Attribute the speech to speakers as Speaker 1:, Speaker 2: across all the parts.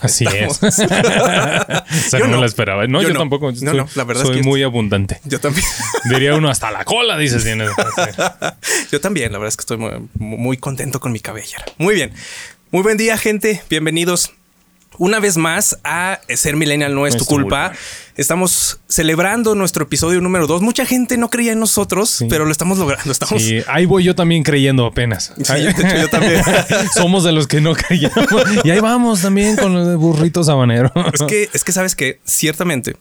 Speaker 1: Así es. o sea, no, la esperaba. No, yo, tampoco.
Speaker 2: No, no, la verdad
Speaker 1: soy
Speaker 2: es que
Speaker 1: muy abundante.
Speaker 2: Yo también.
Speaker 1: Diría uno hasta la cola, dices. Tienes.
Speaker 2: yo también, la verdad es que estoy muy, muy contento con mi cabellera. Muy bien. Muy buen día, gente. Bienvenidos una vez más a Ser Millennial no es tu culpa. Estamos celebrando nuestro episodio número dos. Mucha gente no creía en nosotros, pero lo estamos logrando. Estamos...
Speaker 1: Sí, ahí voy yo también creyendo apenas.
Speaker 2: Sí, de hecho, yo también.
Speaker 1: Somos de los que no creíamos. Y ahí vamos también con los burritos habanero.
Speaker 2: Es que, es que sabes que ciertamente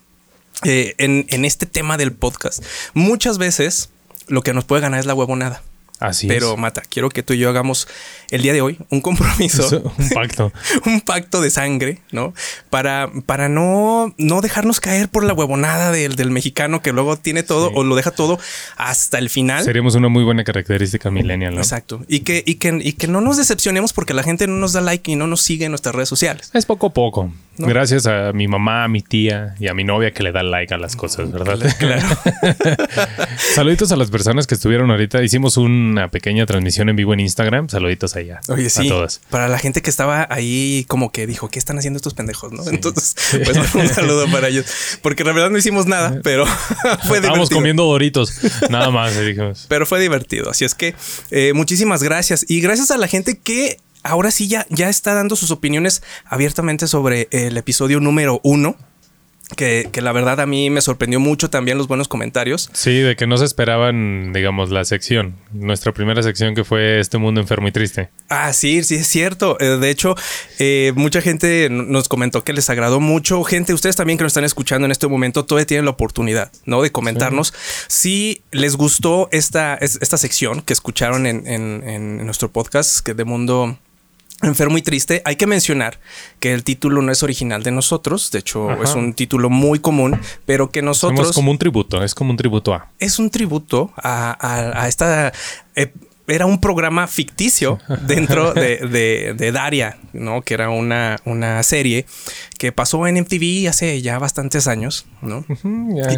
Speaker 2: eh, en, en este tema del podcast, muchas veces lo que nos puede ganar es la huevonada.
Speaker 1: Así
Speaker 2: Pero,
Speaker 1: es.
Speaker 2: Mata, quiero que tú y yo hagamos el día de hoy un compromiso.
Speaker 1: Eso, un pacto.
Speaker 2: un pacto de sangre, ¿no? Para, para no, no dejarnos caer por la huevonada del, del mexicano que luego tiene todo
Speaker 1: Sí.
Speaker 2: o lo deja todo hasta el final.
Speaker 1: Seríamos una muy buena característica millennial, ¿no?
Speaker 2: Exacto. Y que, y, que, y que no nos decepcionemos porque la gente no nos da like y no nos sigue en nuestras redes sociales.
Speaker 1: Es poco a poco.
Speaker 2: ¿No?
Speaker 1: Gracias a mi mamá, a mi tía y a mi novia que le da like a las cosas, ¿verdad?
Speaker 2: Claro.
Speaker 1: Saluditos a las personas que estuvieron ahorita. Hicimos una pequeña transmisión en vivo en Instagram. Saluditos allá.
Speaker 2: Oye, sí.
Speaker 1: A todas.
Speaker 2: Para la gente que estaba ahí, como que dijo, ¿qué están haciendo estos pendejos? ¿no? Entonces, pues un saludo para ellos. Porque la verdad no hicimos nada, pero fue
Speaker 1: Estábamos
Speaker 2: divertido.
Speaker 1: comiendo doritos. Nada más, dijimos.
Speaker 2: Pero fue divertido. Así es que eh, muchísimas gracias. Y gracias a la gente que ahora sí ya, ya está dando sus opiniones abiertamente sobre el episodio número uno. Que, que la verdad a mí me sorprendió mucho también los buenos comentarios.
Speaker 1: Sí, de que no se esperaban, digamos, la sección. Nuestra primera sección que fue Este Mundo Enfermo y Triste.
Speaker 2: Ah, sí, sí, es cierto. Eh, de hecho, eh, mucha gente nos comentó que les agradó mucho. Gente, ustedes también que nos están escuchando en este momento, todavía tienen la oportunidad, ¿no? De comentarnos si les gustó esta, es- esta sección que escucharon en, en- en nuestro podcast que de Mundo Enfermo y Triste. Hay que mencionar que el título no es original de nosotros. De hecho,
Speaker 1: Ajá.
Speaker 2: es un título muy común, pero que nosotros
Speaker 1: como un tributo, es como un tributo a.
Speaker 2: es un tributo a, a- a esta. eh, era un programa ficticio dentro de, de- de Daria, ¿no? Que era una, una serie que pasó en MTV hace ya bastantes años, ¿no?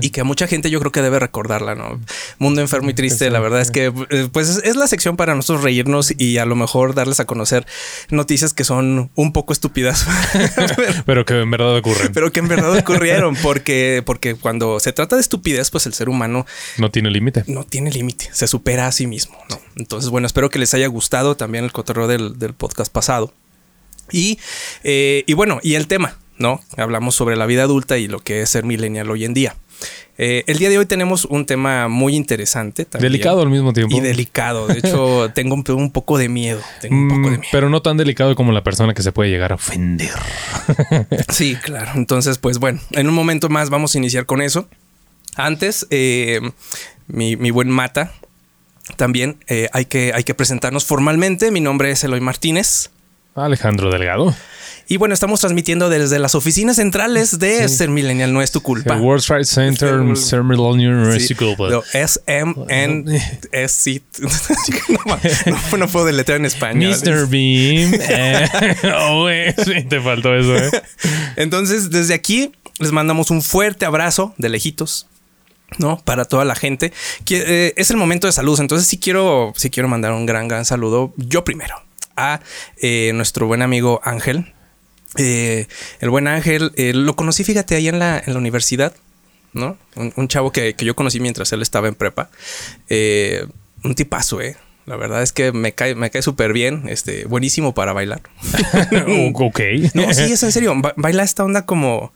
Speaker 2: Y, y que mucha gente yo creo que debe recordarla, ¿no? Mundo enfermo y triste, la verdad es que eh, pues es, es la sección para nosotros reírnos y a lo mejor darles a conocer noticias que son un poco estúpidas.
Speaker 1: Pero que en verdad ocurren.
Speaker 2: pero que en verdad ocurrieron porque porque cuando se trata de estupidez pues el ser humano
Speaker 1: no tiene límite.
Speaker 2: no tiene límite, se supera a sí mismo, ¿no? Entonces, bueno, espero que les haya gustado también el cotorreo del, del podcast pasado. Y, eh, y bueno, y el tema, ¿no? Hablamos sobre la vida adulta y lo que es ser millennial hoy en día. Eh, el día de hoy tenemos un tema muy interesante. También,
Speaker 1: Delicado al mismo tiempo.
Speaker 2: Y delicado. De hecho, tengo un, un poco de miedo. Tengo un poco de
Speaker 1: Mm,
Speaker 2: miedo.
Speaker 1: pero no tan delicado como la persona que se puede llegar a ofender.
Speaker 2: Sí, claro. Entonces, pues bueno, en un momento más vamos a iniciar con eso. Antes, eh, mi, mi buen Mata, también eh, hay, que, hay que presentarnos formalmente. Mi nombre es Eloy Martínez.
Speaker 1: Alejandro Delgado.
Speaker 2: Y bueno, estamos transmitiendo desde las oficinas centrales de Ser Millennial, no es tu culpa.
Speaker 1: El World Trade Center,
Speaker 2: El-
Speaker 1: Ser Millennium
Speaker 2: Sí,
Speaker 1: University.
Speaker 2: lo SMNSC. no, no, no puedo deletrear en español.
Speaker 1: Mr. Beam. Eh, oh, sí, te faltó eso, ¿eh?
Speaker 2: Entonces, desde aquí les mandamos un fuerte abrazo de lejitos. ¿No? Para toda la gente. Que, eh, es el momento de salud. Entonces, sí quiero, sí quiero mandar un gran, gran saludo. Yo primero a eh, nuestro buen amigo Ángel. Eh, el buen Ángel, lo conocí, fíjate, ahí en la, en la universidad, ¿no? Un, un chavo que, que yo conocí mientras él estaba en prepa. Un tipazo, ¿eh? La verdad es que me cae, me cae súper bien. Este, buenísimo para bailar.
Speaker 1: Ok.
Speaker 2: No, sí, es en serio. Ba- baila esta onda como,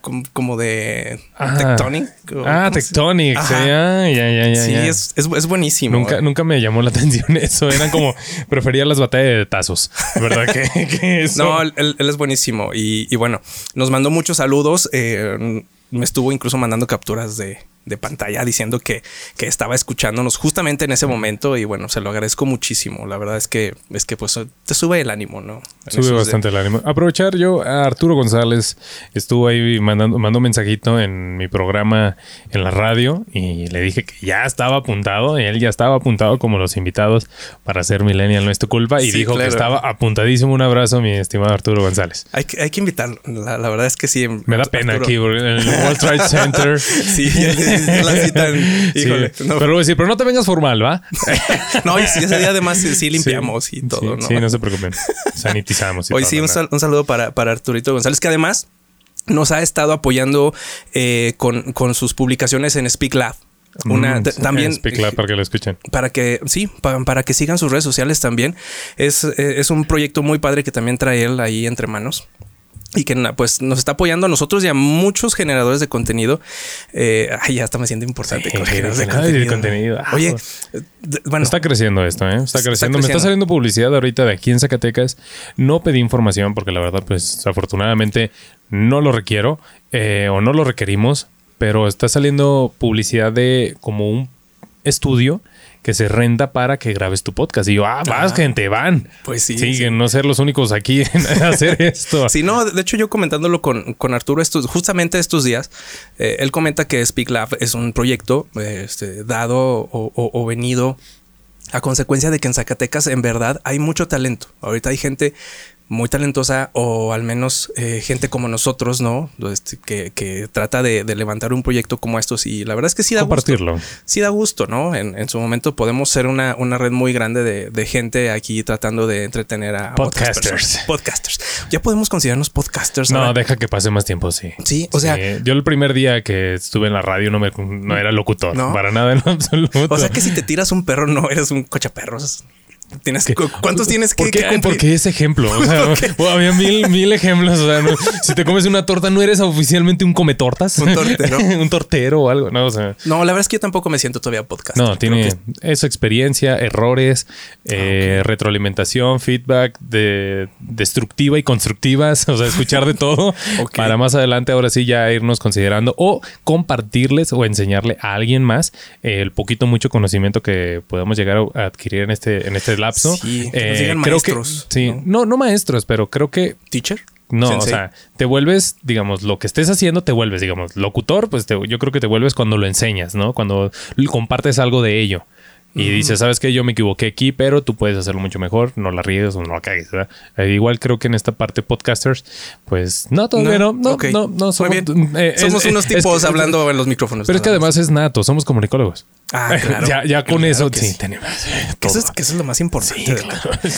Speaker 2: como, como de
Speaker 1: Ah.
Speaker 2: tectonic.
Speaker 1: Ah,
Speaker 2: ¿cómo se-
Speaker 1: Tectonic. Sí, ah, ya, ya, ya.
Speaker 2: Sí,
Speaker 1: ya.
Speaker 2: es, es, es buenísimo.
Speaker 1: Nunca, nunca me llamó la atención eso. Eran como, prefería las batallas de tazos. ¿Verdad que, que eso?
Speaker 2: No, él, él- él es buenísimo. Y, y bueno, nos mandó muchos saludos. eh, me estuvo incluso mandando capturas de, de pantalla diciendo que, que estaba escuchándonos justamente en ese momento y bueno, se lo agradezco muchísimo. La verdad es que es que pues te sube el ánimo, ¿no? En
Speaker 1: Sube
Speaker 2: de-
Speaker 1: bastante el ánimo. Aprovechar yo, a Arturo González estuvo ahí mandando, mandó un mensajito en mi programa en la radio y le dije que ya estaba apuntado, y él ya estaba apuntado como los invitados para ser Millennial No es tu culpa y
Speaker 2: Sí,
Speaker 1: dijo
Speaker 2: claro.
Speaker 1: que estaba apuntadísimo. Un abrazo, mi estimado Arturo González.
Speaker 2: Hay que, hay que invitarlo. La, la verdad es que sí.
Speaker 1: Me da pena
Speaker 2: Arturo-
Speaker 1: aquí porque en el World Trade Center.
Speaker 2: Sí, ya- ya la citan.
Speaker 1: Sí,
Speaker 2: Híjole, no.
Speaker 1: Pero, voy a decir, pero no te vengas formal, ¿va?
Speaker 2: No, y ese día además sí, sí limpiamos y todo,
Speaker 1: sí,
Speaker 2: ¿no?
Speaker 1: Sí, no se preocupen. Sanitizamos. y
Speaker 2: Hoy
Speaker 1: todo,
Speaker 2: sí, un,
Speaker 1: ¿no?
Speaker 2: sal- un saludo para, para Arturito González, que además nos ha estado apoyando eh, con, con sus publicaciones en Speak Lab. Una,
Speaker 1: Mm,
Speaker 2: también
Speaker 1: Speak Lab para que lo escuchen.
Speaker 2: para que sí, pa- para que sigan sus redes sociales también. Es, eh, es un proyecto muy padre que también trae él ahí entre manos. Y que pues nos está apoyando a nosotros y a muchos generadores de contenido. Eh, ay, ya hasta me siento importante
Speaker 1: Sí,
Speaker 2: generadores de contenido.
Speaker 1: contenido. Ah,
Speaker 2: Oye,
Speaker 1: pues.
Speaker 2: eh, bueno,
Speaker 1: Está creciendo esto, ¿eh? Está
Speaker 2: Está
Speaker 1: creciendo. Me está saliendo publicidad ahorita de aquí en Zacatecas. No pedí información porque la verdad, pues afortunadamente no lo requiero eh, o no lo requerimos, pero está saliendo publicidad de como un estudio que se renta para que grabes tu podcast. Y yo, ah, vas,
Speaker 2: Ah.
Speaker 1: gente, van.
Speaker 2: Pues sí,
Speaker 1: Sí,
Speaker 2: sí.
Speaker 1: que no ser los únicos aquí en hacer esto.
Speaker 2: Sí, no, de hecho yo comentándolo con, con Arturo estos, justamente estos días, eh, él comenta que Speak Lab es un proyecto eh, este, dado o, o- o venido a consecuencia de que en Zacatecas en verdad hay mucho talento. Ahorita hay gente muy talentosa o al menos eh, gente como nosotros, ¿no? Este, que, que trata de, de levantar un proyecto como estos y la verdad es que sí da gusto
Speaker 1: Compartirlo.
Speaker 2: sí da gusto, ¿no? En, en su momento podemos ser una, una red muy grande de, de gente aquí tratando de entretener a
Speaker 1: Podcasters.
Speaker 2: Podcasters. Ya podemos considerarnos podcasters.
Speaker 1: No, deja que pase más tiempo, sí.
Speaker 2: Sí, o sea,
Speaker 1: yo el primer día que estuve en la radio no, me, no era locutor.
Speaker 2: No.
Speaker 1: Para nada en absoluto.
Speaker 2: o sea que si te tiras un perro no eres un cochaperros. Tienes
Speaker 1: ¿Qué?
Speaker 2: cu- ¿Cuántos tienes que,
Speaker 1: ¿Por qué,
Speaker 2: que?
Speaker 1: ¿Por qué ese ejemplo? O sea, bueno, había mil, mil ejemplos. O sea, no- si te comes una torta, ¿no eres oficialmente un come tortas?
Speaker 2: Un tortero.
Speaker 1: un tortero o algo. No, o sea.
Speaker 2: No, la verdad es que yo tampoco me siento todavía podcast.
Speaker 1: No, tiene esa experiencia, errores, eh, retroalimentación, feedback de destructiva y constructivas, o sea, escuchar de todo para más adelante ahora sí ya irnos considerando o compartirles o enseñarle a alguien más el poquito mucho conocimiento que podamos llegar a adquirir en este en este lapso.
Speaker 2: Sí,
Speaker 1: Eh, creo
Speaker 2: maestros,
Speaker 1: que sí, no, no maestros, pero creo que
Speaker 2: Teacher.
Speaker 1: no,
Speaker 2: Sensei.
Speaker 1: o sea, te vuelves, digamos, lo que estés haciendo, te vuelves, digamos, locutor, pues te- yo creo que te vuelves cuando lo enseñas, ¿no? Cuando compartes algo de ello. Y dices, sabes que yo me equivoqué aquí, pero tú puedes hacerlo mucho mejor, no la ríes o no la cagues, ¿verdad? Eh, igual creo que en esta parte podcasters, pues no, todavía no, no, no, no, somos, eh,
Speaker 2: Somos unos
Speaker 1: es
Speaker 2: tipos
Speaker 1: que-
Speaker 2: hablando en los micrófonos.
Speaker 1: Pero es que además es nato, somos comunicólogos.
Speaker 2: Ah, claro.
Speaker 1: ya, ya con
Speaker 2: Claro
Speaker 1: eso,
Speaker 2: que
Speaker 1: sí,
Speaker 2: sí.
Speaker 1: tenemos.
Speaker 2: Que eso, es,
Speaker 1: todo.
Speaker 2: que eso es lo más importante.
Speaker 1: Sí,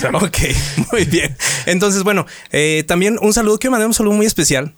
Speaker 1: claro.
Speaker 2: ok, muy bien. Entonces, bueno, eh, también un saludo, quiero mandar un saludo muy especial.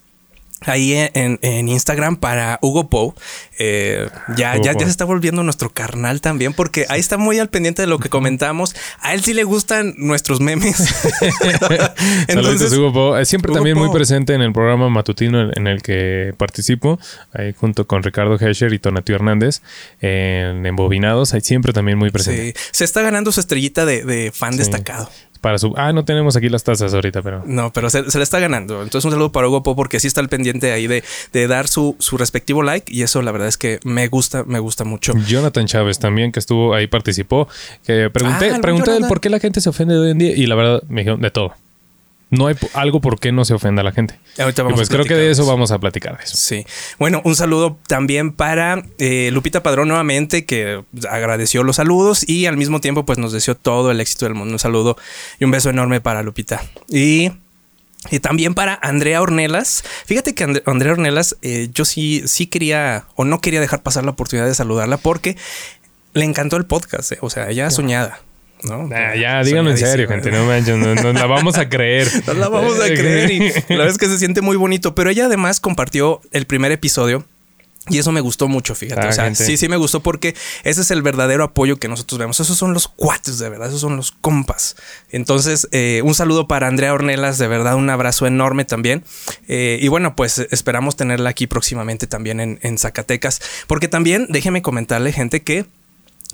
Speaker 2: Ahí en, en Instagram para Hugo Pou. Eh, ya,
Speaker 1: Hugo
Speaker 2: ya, ya se está volviendo nuestro carnal también, porque ahí está muy al pendiente de lo que comentamos. A él sí le gustan nuestros memes.
Speaker 1: Saludos, Hugo Po. Eh, Siempre
Speaker 2: Hugo
Speaker 1: también muy presente en el programa matutino en- en el que participo, ahí junto con Ricardo Hescher y Tonatio Hernández, en Embobinados, ahí siempre también muy presente.
Speaker 2: Sí, se está ganando su estrellita de, de fan
Speaker 1: Sí.
Speaker 2: destacado.
Speaker 1: Para su... Ah, no tenemos aquí las tazas ahorita, pero...
Speaker 2: No, pero se, se le está ganando. Entonces, un saludo para Hugo Po porque sí está al pendiente ahí de, de dar su, su respectivo like. Y eso, la verdad es que me gusta, me gusta mucho.
Speaker 1: Jonathan Chávez también, que estuvo ahí, participó, que pregunté,
Speaker 2: Ah,
Speaker 1: pregunté del por qué la gente se ofende de hoy en día y la verdad me dijeron de todo. No hay algo por qué no se ofenda a la gente.
Speaker 2: Ahorita
Speaker 1: Y
Speaker 2: vamos
Speaker 1: pues
Speaker 2: a
Speaker 1: creo que de eso vamos a platicar de eso.
Speaker 2: Sí. Bueno, un saludo también para eh, Lupita Padrón nuevamente, que agradeció los saludos y al mismo tiempo pues nos deseó todo el éxito del mundo. Un saludo y un beso enorme para Lupita. Y, y también para Andrea Ornelas. Fíjate que And- Andrea Ornelas, eh, yo sí, sí quería o no quería dejar pasar la oportunidad de saludarla porque le encantó el podcast. eh. O sea, ella soñada. ¿No?
Speaker 1: Ah, ya, díganlo en serio, gente. No manches, no, no la vamos a creer.
Speaker 2: No la vamos a creer y la verdad es que se siente muy bonito. Pero ella además compartió el primer episodio. Y eso me gustó mucho, fíjate.
Speaker 1: Ah,
Speaker 2: o sea,
Speaker 1: gente.
Speaker 2: sí, sí me gustó porque ese es el verdadero apoyo que nosotros vemos. Esos son los cuates, de verdad. Esos son los compas. Entonces, eh, un saludo para Andrea Ornelas. De verdad, un abrazo enorme también. Eh, y bueno, pues eh, esperamos tenerla aquí próximamente también en, en Zacatecas. Porque también, déjeme comentarle, gente, que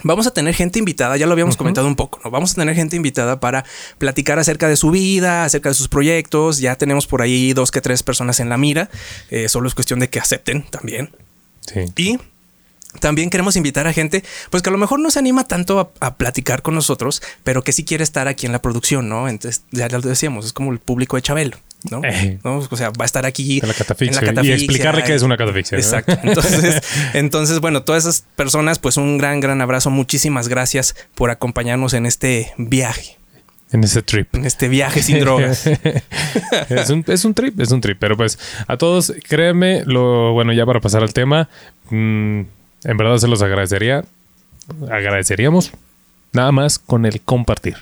Speaker 2: Vamos a tener gente invitada, ya lo habíamos comentado un poco, ¿no? Vamos a tener gente invitada para platicar acerca de su vida, acerca de sus proyectos. Ya tenemos por ahí dos que tres personas en la mira. Eh, solo es cuestión de que acepten también.
Speaker 1: Sí.
Speaker 2: Y también queremos invitar a gente, pues que a lo mejor no se anima tanto a, a, platicar con nosotros, pero que sí quiere estar aquí en la producción, ¿no? Entonces, ya lo decíamos, es como el público de Chabelo. ¿no?
Speaker 1: Eh.
Speaker 2: ¿no? O sea, va a estar aquí
Speaker 1: en la catafixia, y explicarle qué es una catafixia.
Speaker 2: Exacto. Entonces, entonces, bueno, todas esas personas, pues un gran, gran abrazo. Muchísimas gracias por acompañarnos en este viaje.
Speaker 1: En este trip.
Speaker 2: En este viaje sin drogas.
Speaker 1: es, un, es un trip, es un trip. Pero pues a todos, créanme, lo bueno, ya para pasar al tema, mmm, en verdad se los agradecería. Agradeceríamos nada más con el compartir.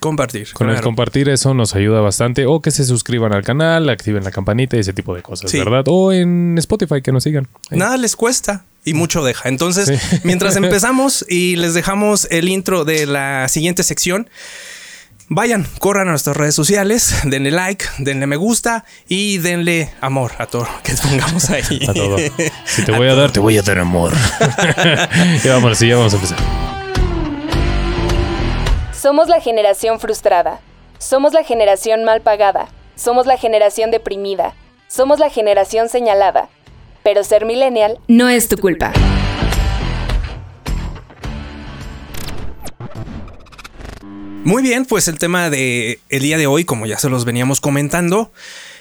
Speaker 2: Compartir.
Speaker 1: Con claro. el compartir eso nos ayuda bastante. O que se suscriban al canal, activen la campanita y ese tipo de cosas, sí. ¿verdad? O en Spotify que nos sigan.
Speaker 2: Ahí. Nada les cuesta y mucho deja. Entonces, sí. mientras empezamos y les dejamos el intro de la siguiente sección, vayan, corran a nuestras redes sociales, denle like, denle me gusta y denle amor a todo lo que pongamos ahí.
Speaker 1: A todo. Si te voy a, a dar, te voy a dar amor. ya vamos, así, ya vamos a empezar.
Speaker 3: Somos la generación frustrada. Somos la generación mal pagada. Somos la generación deprimida. Somos la generación señalada. Pero ser millennial no es tu culpa.
Speaker 2: Muy bien, pues el tema de el día de hoy, como ya se los veníamos comentando,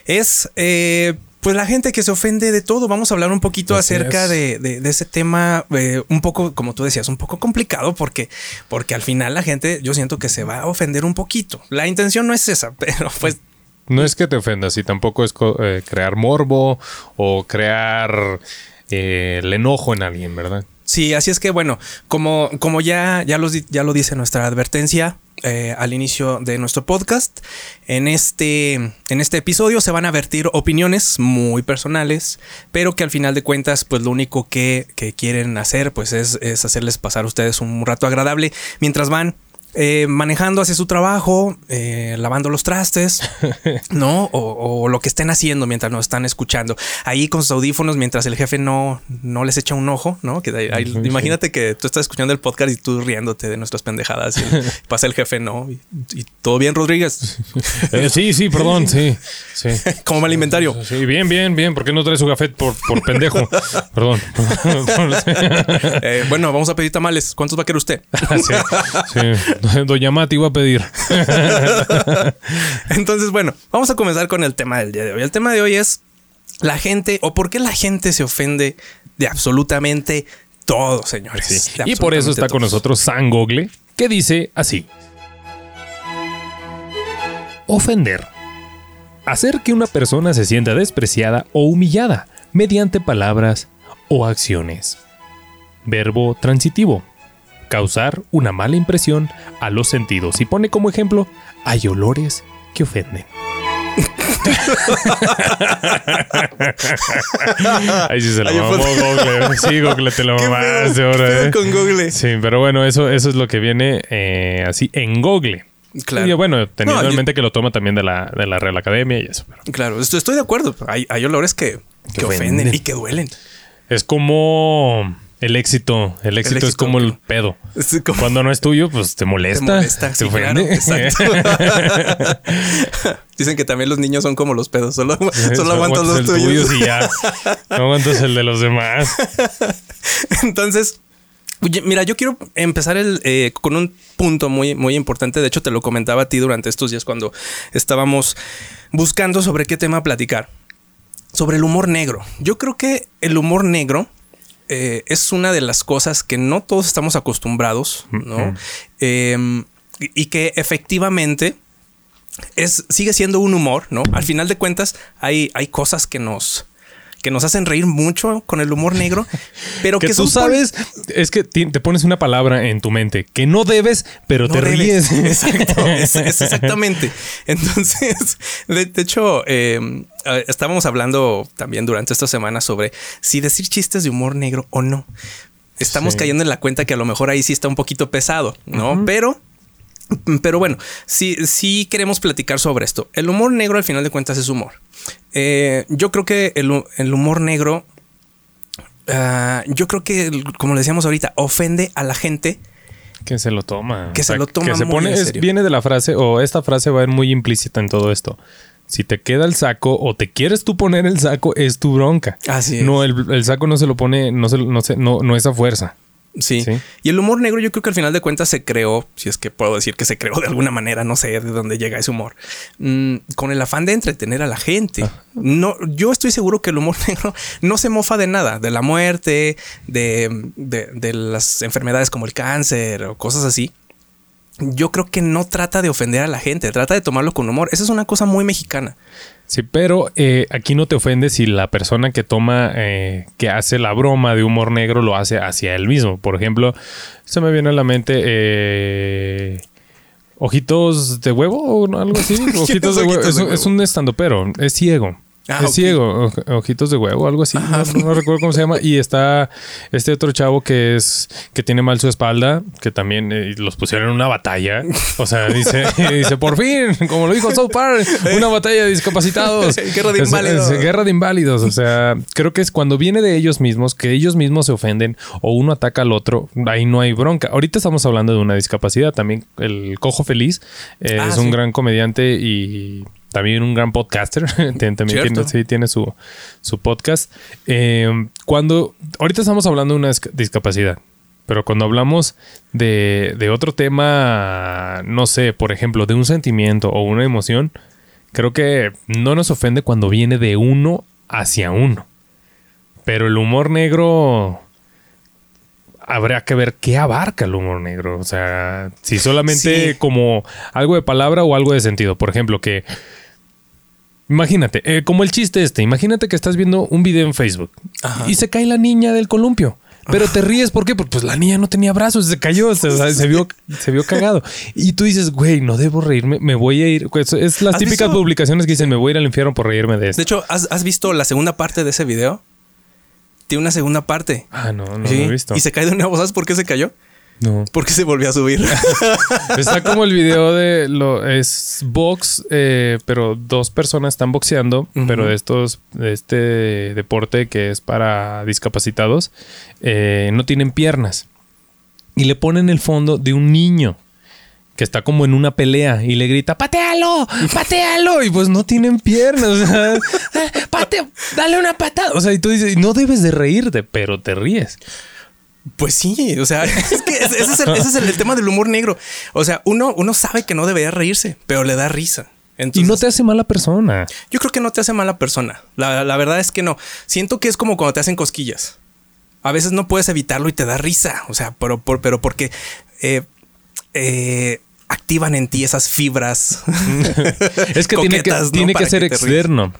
Speaker 2: es eh, pues la gente que se ofende de todo. Vamos a hablar un poquito Así acerca de, de, de, ese tema, eh, un poco, como tú decías, un poco complicado, porque, porque al final la gente, yo siento que se va a ofender un poquito. La intención no es esa, pero pues.
Speaker 1: No es que te ofendas y tampoco es eh, crear morbo o crear eh, el enojo en alguien, ¿verdad?
Speaker 2: Sí, así es que bueno, como, como ya, ya, los, ya lo dice nuestra advertencia, eh, al inicio de nuestro podcast. En este, en este episodio se van a vertir opiniones muy personales, pero que al final de cuentas, pues lo único que, que quieren hacer, pues es, es, hacerles pasar a ustedes un rato agradable mientras van eh, manejando hacia su trabajo, eh, lavando los trastes, ¿no? O, o, lo que estén haciendo mientras nos están escuchando. Ahí con sus audífonos, mientras el jefe no, no les echa un ojo, ¿no? Que ahí, ahí, sí, imagínate sí. que tú estás escuchando el podcast y tú riéndote de nuestras pendejadas. Y pasa el jefe, ¿no? Y, y todo bien, Rodríguez.
Speaker 1: Eh, sí, sí, perdón, sí. sí.
Speaker 2: Como mal inventario.
Speaker 1: Sí, bien, bien, bien. ¿Por qué no traes su café por, por pendejo? perdón.
Speaker 2: Eh, bueno, vamos a pedir tamales. ¿Cuántos va a querer usted?
Speaker 1: sí, sí. Doña Mati iba a pedir.
Speaker 2: Entonces, bueno, vamos a comenzar con el tema del día de hoy. El tema de hoy es la gente o por qué la gente se ofende de absolutamente todo, señores.
Speaker 1: Sí. Y por eso está con nosotros San Gogle, que dice así. Ofender. Hacer que una persona se sienta despreciada o humillada mediante palabras o acciones. Verbo transitivo causar una mala impresión a los sentidos. Y pone como ejemplo, hay olores que ofenden. Ahí sí se lo mamó Google. Sí, Google te lo mamaste ahora.
Speaker 2: ¿eh? con Google.
Speaker 1: Sí, pero bueno, eso, eso es lo que viene eh, así en Google.
Speaker 2: Claro.
Speaker 1: Y bueno, teniendo no, en mente que lo toma también de la, de la Real Academia y eso. Pero...
Speaker 2: Claro, estoy, estoy de acuerdo. Hay, hay olores que, que, que ofenden. ofenden y que duelen.
Speaker 1: Es como el éxito, el éxito, el éxito es como el pedo. Como... Cuando no es tuyo, pues te molesta.
Speaker 2: Te molesta, te sí, claro, exacto. Dicen que también los niños son como los pedos, solo, solo, solo aguantas los tuyos.
Speaker 1: y ya. No aguantas el de los demás.
Speaker 2: Entonces, Mira, yo quiero empezar el, eh, con un punto muy, muy importante. De hecho, te lo comentaba a ti durante estos días cuando estábamos buscando sobre qué tema platicar. Sobre el humor negro. Yo creo que el humor negro eh, es una de las cosas que no todos estamos acostumbrados, ¿no? Uh -huh. eh, y que efectivamente es, sigue siendo un humor, ¿no? Al final de cuentas, hay, hay cosas que nos, que nos hacen reír mucho con el humor negro, pero
Speaker 1: que,
Speaker 2: que
Speaker 1: tú sabes, es que te pones una palabra en tu mente que no debes, pero
Speaker 2: no
Speaker 1: te
Speaker 2: debes.
Speaker 1: ríes.
Speaker 2: Exacto, es, es exactamente. Entonces, de, de hecho, eh, estábamos hablando también durante esta semana sobre si decir chistes de humor negro o no. Estamos sí. cayendo en la cuenta que a lo mejor ahí sí está un poquito pesado, ¿no? Uh -huh. Pero pero bueno, sí, sí queremos platicar sobre esto. El humor negro, al final de cuentas, es humor. Eh, yo creo que el, el humor negro, uh, yo creo que, como le decíamos ahorita, ofende a la gente.
Speaker 1: Que se lo toma.
Speaker 2: Que o sea, se lo toma.
Speaker 1: Que se pone, es, viene de la frase, o esta frase va a ir muy implícita en todo esto. Si te queda el saco o te quieres tú poner el saco, es tu bronca.
Speaker 2: Así es.
Speaker 1: No, el, el saco no se lo pone, no, se, no, se, no, no es a fuerza.
Speaker 2: Sí.
Speaker 1: Sí.
Speaker 2: Y el humor negro yo creo que al final de cuentas se creó, si es que puedo decir que se creó de alguna manera, no sé de dónde llega ese humor, mm, con el afán de entretener a la gente. No, yo estoy seguro que el humor negro no se mofa de nada, de la muerte, de, de- de las enfermedades como el cáncer o cosas así. Yo creo que no trata de ofender a la gente, trata de tomarlo con humor. Esa es una cosa muy mexicana.
Speaker 1: Sí, pero eh, aquí no te ofende si la persona que toma, eh, que hace la broma de humor negro lo hace hacia él mismo. Por ejemplo, se me viene a la mente eh, ojitos de huevo o algo así. Ojitos de huevo. Es,
Speaker 2: de
Speaker 1: un-
Speaker 2: huevo.
Speaker 1: es un estandopero, es ciego.
Speaker 2: Ah,
Speaker 1: es ciego, oj- ojitos de huevo, algo así. No, no recuerdo cómo se llama. Y está este otro chavo que es que tiene mal su espalda, que también eh, los pusieron en una batalla. O sea, dice, dice por fin, como lo dijo South Park, una batalla de discapacitados.
Speaker 2: Guerra de
Speaker 1: Es-
Speaker 2: inválidos.
Speaker 1: es guerra de inválidos. O sea, creo que es cuando viene de ellos mismos, que ellos mismos se ofenden o uno ataca al otro, ahí no hay bronca. Ahorita estamos hablando de una discapacidad. También el Cojo Feliz eh,
Speaker 2: Ah,
Speaker 1: es un
Speaker 2: sí.
Speaker 1: gran comediante y también un gran podcaster. También tiene, sí, tiene su, su podcast. Eh, cuando ahorita estamos hablando de una disca- discapacidad. Pero cuando hablamos de, de otro tema, no sé, por ejemplo, de un sentimiento o una emoción, creo que no nos ofende cuando viene de uno hacia uno. Pero el humor negro, habría que ver qué abarca el humor negro. O sea, si solamente
Speaker 2: Sí.
Speaker 1: como algo de palabra o algo de sentido. Por ejemplo, que... Imagínate, eh, como el chiste este, imagínate que estás viendo un video en Facebook
Speaker 2: Ajá.
Speaker 1: y se cae la niña del columpio. Pero te ríes, ¿por qué? Porque pues la niña no tenía brazos, se cayó, se, vio, se vio cagado. Y tú dices, güey, no debo reírme, me voy a ir. Pues, es las
Speaker 2: ¿Has
Speaker 1: típicas
Speaker 2: visto?
Speaker 1: publicaciones que dicen, me voy a ir al infierno por reírme de esto.
Speaker 2: De hecho, ¿has, has visto la segunda parte de ese video? Tiene una segunda parte.
Speaker 1: ah, no, no
Speaker 2: Sí.
Speaker 1: lo he visto.
Speaker 2: Y se cae de nuevo. ¿Sabes por qué se cayó?
Speaker 1: No.
Speaker 2: Porque se volvió a subir.
Speaker 1: Está como el video de lo es box, eh, pero dos personas están boxeando, pero de estos, de este deporte que es para discapacitados, eh, no tienen piernas. Y le ponen el fondo de un niño que está como en una pelea y le grita, ¡patealo! ¡patealo! Y pues no tienen piernas. O sea, "Ah, "Pate- dale una patada. O sea, y tú dices, no debes de reírte, pero te ríes.
Speaker 2: Pues sí, o sea, es que ese es, el, ese es el- el tema del humor negro. O sea, uno, uno sabe que no debería reírse, pero le da risa.
Speaker 1: Y no te hace mala persona.
Speaker 2: Yo creo que no te hace mala persona. La, la verdad es que no. Siento que es como cuando te hacen cosquillas. A veces no puedes evitarlo y te da risa. O sea, pero, por- pero porque eh, eh, activan en ti esas fibras.
Speaker 1: Es que tiene que,
Speaker 2: ¿no?
Speaker 1: tiene que ser externo.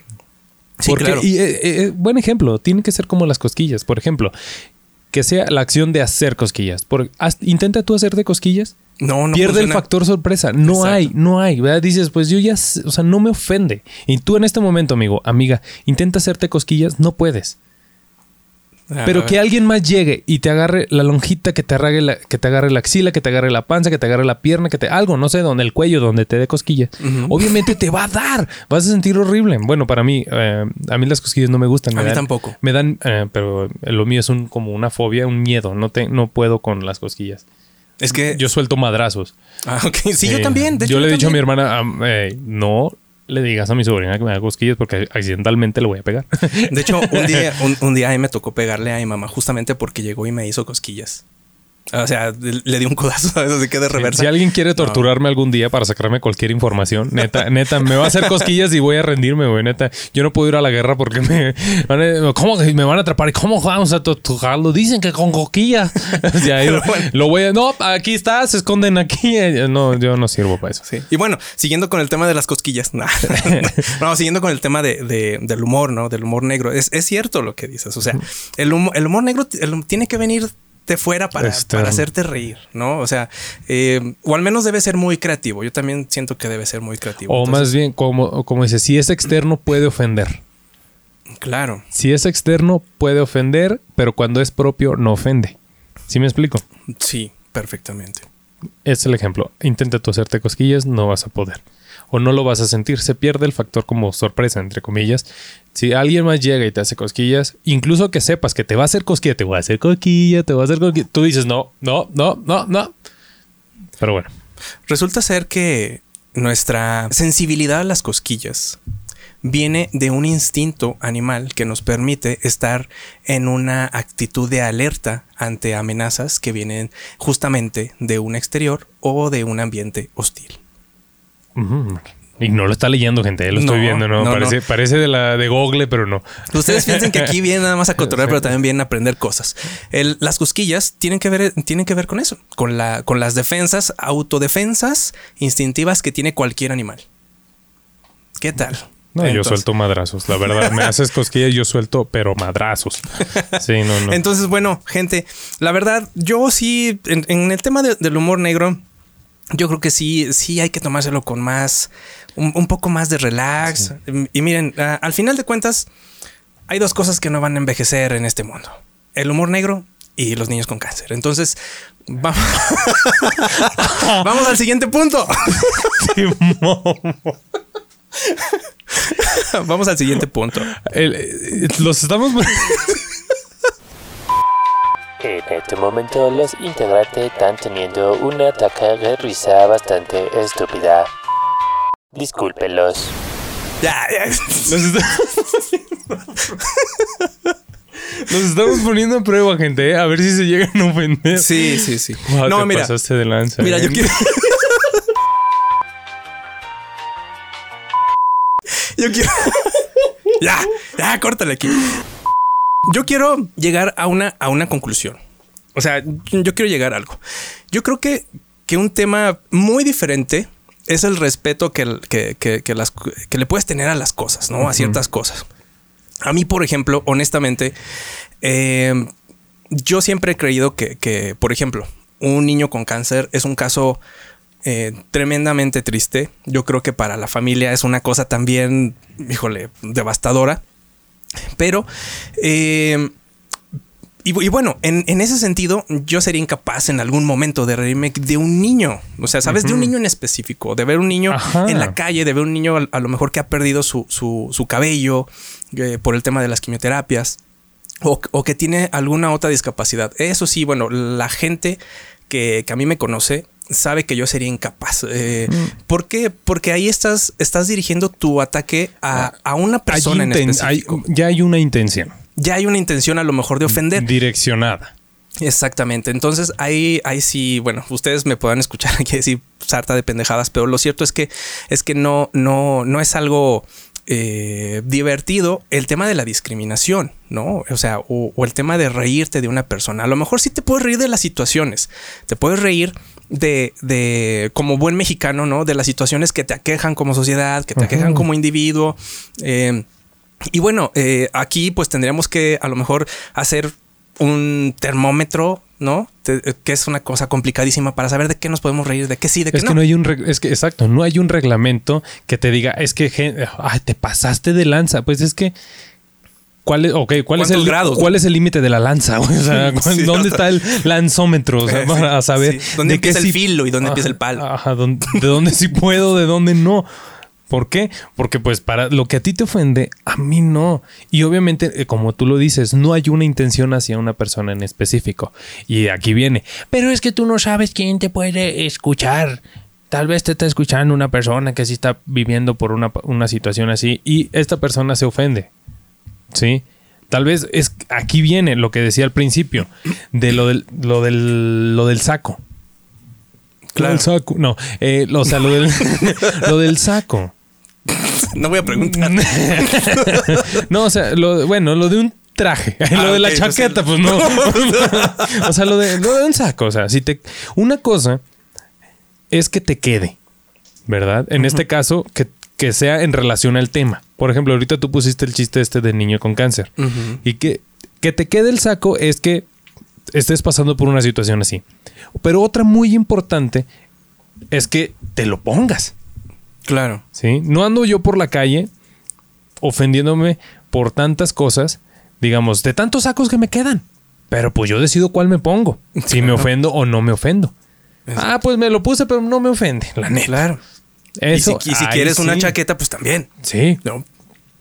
Speaker 2: Sí,
Speaker 1: Porque-
Speaker 2: claro.
Speaker 1: Y eh, eh, buen ejemplo, tiene que ser como las cosquillas. Por ejemplo, que sea la acción de hacer cosquillas. Por, haz- intenta tú hacerte cosquillas.
Speaker 2: No, no
Speaker 1: Pierde el factor sorpresa. No
Speaker 2: Exacto.
Speaker 1: hay, no hay. ¿verdad? Dices, pues yo ya, o sea, no me ofende. Y tú en este momento, amigo, amiga, intenta hacerte cosquillas, no puedes.
Speaker 2: Ah,
Speaker 1: Pero que alguien más llegue y te agarre la lonjita, que te agarre la, que te agarre la axila, que te agarre la panza, que te agarre la pierna, que te algo, no sé, donde el cuello, donde te dé cosquillas. Obviamente te va a dar, vas a sentir horrible. Bueno, para mí, eh, a mí las cosquillas no me gustan.
Speaker 2: A
Speaker 1: me
Speaker 2: mí
Speaker 1: dan-
Speaker 2: tampoco.
Speaker 1: Me dan, eh, pero lo mío es un, como una fobia, un miedo. No te, no puedo con las cosquillas.
Speaker 2: Es que.
Speaker 1: Yo suelto madrazos.
Speaker 2: Ah, ok. Sí, yo
Speaker 1: Eh,
Speaker 2: también. De hecho,
Speaker 1: yo le he dicho a mi hermana, no le digas a mi sobrina que me haga cosquillas porque accidentalmente le voy a pegar.
Speaker 2: De hecho, un día, un, un día a mí me tocó pegarle a mi mamá justamente porque llegó y me hizo cosquillas. O sea, le di un codazo, ¿sabes? Así que de reversa.
Speaker 1: Si alguien quiere torturarme algún día para sacarme cualquier información, neta, neta, me va a hacer cosquillas y voy a rendirme, güey, neta. Yo no puedo ir a la guerra porque me van a, ¿cómo me van a atrapar? ¿Y cómo vamos a torturarlo? Dicen que con cosquillas. Ya, yo lo voy a, no, aquí está, se esconden aquí. No, yo no sirvo para eso.
Speaker 2: Sí. Y bueno, siguiendo con el tema de las cosquillas. No, no, siguiendo con el tema de, de- del humor, ¿no? Del humor negro. Es, es cierto lo que dices. O sea, el humor, el humor negro el- tiene que venir de fuera para,
Speaker 1: Externo.
Speaker 2: para hacerte reír, ¿no? O sea, eh, o al menos debe ser muy creativo. Yo también siento que debe ser muy creativo.
Speaker 1: O
Speaker 2: Entonces,
Speaker 1: más bien, como, como dice, si es externo puede ofender.
Speaker 2: Claro.
Speaker 1: Si es externo puede ofender, pero cuando es propio no ofende. ¿Sí me explico?
Speaker 2: Sí, perfectamente.
Speaker 1: Es el ejemplo. Intenta tú hacerte cosquillas, no vas a poder. O no lo vas a sentir. Se pierde el factor como sorpresa, entre comillas. Si alguien más llega y te hace cosquillas, incluso que sepas que te va a hacer cosquilla, te voy a hacer cosquilla, te voy a hacer cosquilla. Tú dices, no, no, no, no, no. Pero bueno.
Speaker 2: Resulta ser que nuestra sensibilidad a las cosquillas viene de un instinto animal que nos permite estar en una actitud de alerta ante amenazas que vienen justamente de un exterior o de un ambiente hostil.
Speaker 1: Y no lo está leyendo, gente. Lo estoy viendo, ¿no? parece, parece de la de Google, pero no.
Speaker 2: Ustedes piensan que aquí viene nada más a controlar, pero también vienen a aprender cosas. las cosquillas tienen que ver, tienen que ver con eso, con la, con las defensas, autodefensas instintivas que tiene cualquier animal. ¿Qué tal?
Speaker 1: No, yo suelto madrazos. La verdad, me haces cosquillas, yo suelto, pero madrazos. Sí, no, no.
Speaker 2: Entonces, bueno, gente, la verdad, yo sí, en, el tema del humor negro, yo creo que sí, sí hay que tomárselo con más, un, poco más de relax. Y miren, al final de cuentas, hay dos cosas que no van a envejecer en este mundo. El humor negro y los niños con cáncer. Entonces, vamos, vamos al siguiente punto. vamos al siguiente punto.
Speaker 1: Eh, los estamos...
Speaker 4: En este momento los integrantes están teniendo una ataque de risa bastante estúpida. Discúlpenlos.
Speaker 2: Ya, ya.
Speaker 1: Nos, estamos poniendo a prueba, gente, ¿eh? a ver si se llegan a ofender.
Speaker 2: Sí, sí, sí.
Speaker 1: no, te mira. Pasaste de lanza.
Speaker 2: Mira, yo ¿eh? quiero. yo quiero. ya, ya, córtale aquí. Yo quiero llegar a una, a una conclusión. O sea, yo quiero llegar a algo. Yo creo que, que un tema muy diferente es el respeto que, que, las, que le puedes tener a las cosas, ¿no? A ciertas cosas. A mí, por ejemplo, honestamente, em, yo siempre he creído que, por ejemplo, un niño con cáncer es un caso eh, tremendamente triste. Yo creo que para la familia es una cosa también, híjole, devastadora. Pero em, y, bueno, en, ese sentido, yo sería incapaz en algún momento de reírme de un niño. O sea, sabes, de un niño en específico, de ver un niño en la calle, de ver un niño a, lo mejor que ha perdido su, su, cabello eh, por el tema de las quimioterapias o, que tiene alguna otra discapacidad. Eso sí, bueno, la gente que, a mí me conoce sabe que yo sería incapaz. Eh, mm. ¿Por qué? Porque ahí estás, estás dirigiendo tu ataque a, ah, una persona en específico.
Speaker 1: ya hay una intención
Speaker 2: ya hay una intención a lo mejor de ofender.
Speaker 1: Direccionada.
Speaker 2: Exactamente. Entonces ahí, ahí sí, bueno, ustedes me puedan escuchar aquí decir sarta de pendejadas, pero lo cierto es que es que no, no, no es algo eh, divertido el tema de la discriminación, ¿no? O sea, o, el tema de reírte de una persona. A lo mejor sí te puedes reír de las situaciones, te puedes reír de, de como buen mexicano, ¿no? De las situaciones que te aquejan como sociedad, que te aquejan como individuo. Eh, y bueno, eh, aquí pues tendríamos que a lo mejor hacer un termómetro, ¿no? Eh, que es una cosa complicadísima para saber de qué nos podemos reír, de qué sí, de qué
Speaker 1: es
Speaker 2: no.
Speaker 1: Que no hay un es que exacto, no hay un reglamento que te diga, es que te pasaste de lanza, pues es que ¿Cuál es, okay, ¿cuál es el ¿Cuál es el límite de la lanza? O sea, ¿dónde está el lanzómetro? O sea, para saber
Speaker 2: dónde empieza el filo y dónde empieza el palo.
Speaker 1: Ajá, de dónde sí puedo, de dónde no. ¿Por qué? Porque pues para lo que a ti te ofende, a mí no. Y obviamente, eh, como tú lo dices, no hay una intención hacia una persona en específico. Y aquí viene, pero es que tú no sabes quién te puede escuchar. Tal vez te está escuchando una persona que sí está viviendo por una, una situación así y esta persona se ofende. ¿Sí? Tal vez es aquí viene lo que decía al principio de lo del, lo del, lo del saco. Claro. El saco. No, eh, o sea, lo del, lo del saco.
Speaker 2: No voy a preguntar.
Speaker 1: no, o sea, lo, bueno, lo de un traje. lo ah, de la chaqueta, pues no. o sea, lo de, lo de un saco. O sea, si te. Una cosa es que te quede, ¿verdad? En este caso, que, que, sea en relación al tema. Por ejemplo, ahorita tú pusiste el chiste este de niño con cáncer. Y que, que te quede el saco es que estés pasando por una situación así. Pero otra muy importante es que te lo pongas.
Speaker 2: Claro.
Speaker 1: Sí. No ando yo por la calle ofendiéndome por tantas cosas, digamos, de tantos sacos que me quedan. Pero pues yo decido cuál me pongo. Si me ofendo o no me ofendo. Ah, pues me lo puse, pero no me ofende, la neta.
Speaker 2: Claro. Eso, y si, quieres una chaqueta, pues también.
Speaker 1: Sí. No.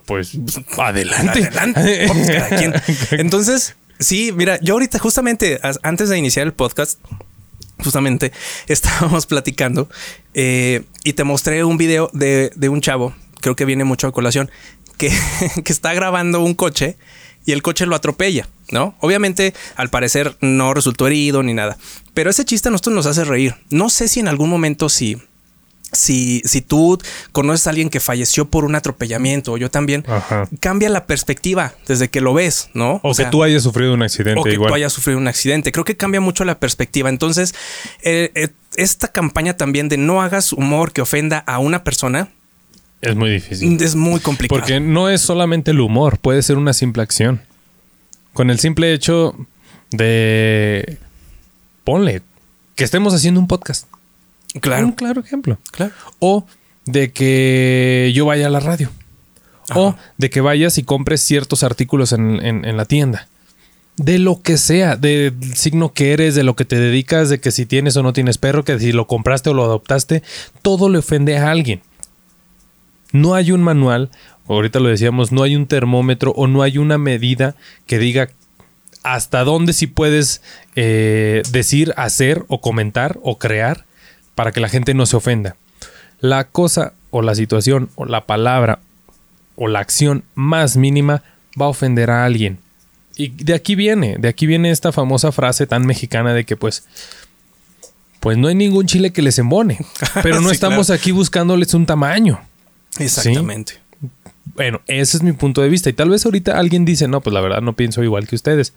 Speaker 1: Pues adelante. Adelante.
Speaker 2: Entonces, sí, mira, yo ahorita justamente antes de iniciar el podcast, justamente estábamos platicando eh, y te mostré un video de, un chavo creo que viene mucho a colación, que, que está grabando un coche y el coche lo atropella, ¿no? Obviamente, al parecer, no resultó herido ni nada. Pero ese chiste a nosotros nos hace reír. No sé si en algún momento sí. Si, si tú conoces a alguien que falleció por un atropellamiento, o yo también,
Speaker 1: Ajá.
Speaker 2: cambia la perspectiva desde que lo ves, ¿no?
Speaker 1: O,
Speaker 2: sea,
Speaker 1: que tú hayas sufrido un accidente
Speaker 2: o que
Speaker 1: igual.
Speaker 2: tú hayas sufrido un accidente. Creo que cambia mucho la perspectiva. Entonces, eh, eh, esta campaña también de no hagas humor que ofenda a una persona
Speaker 1: Es muy difícil.
Speaker 2: es muy complicado.
Speaker 1: Porque no es solamente el humor, puede ser una simple acción. Con el simple hecho de. Ponle que estemos haciendo un podcast.
Speaker 2: Claro,
Speaker 1: Un claro ejemplo.
Speaker 2: claro.
Speaker 1: O de que yo vaya a la radio. O de que vayas y compres ciertos artículos en, en- en la tienda. De lo que sea, del signo que eres, de lo que te dedicas, de que si tienes o no tienes perro, que si lo compraste o lo adoptaste, todo le ofende a alguien. No hay un manual, ahorita lo decíamos, no hay un termómetro o no hay una medida que diga hasta dónde sí puedes eh, decir, hacer o comentar o crear para que la gente no se ofenda. La cosa o la situación o la palabra o la acción más mínima va a ofender a alguien. Y de aquí viene, de aquí viene esta famosa frase tan mexicana de que pues pues no hay ningún chile que les embone, pero no
Speaker 2: Sí,
Speaker 1: estamos
Speaker 2: claro.
Speaker 1: aquí buscándoles un tamaño.
Speaker 2: Exactamente.
Speaker 1: Bueno, ese es mi punto de vista. Y tal vez ahorita alguien dice, no, pues la verdad no pienso igual que ustedes.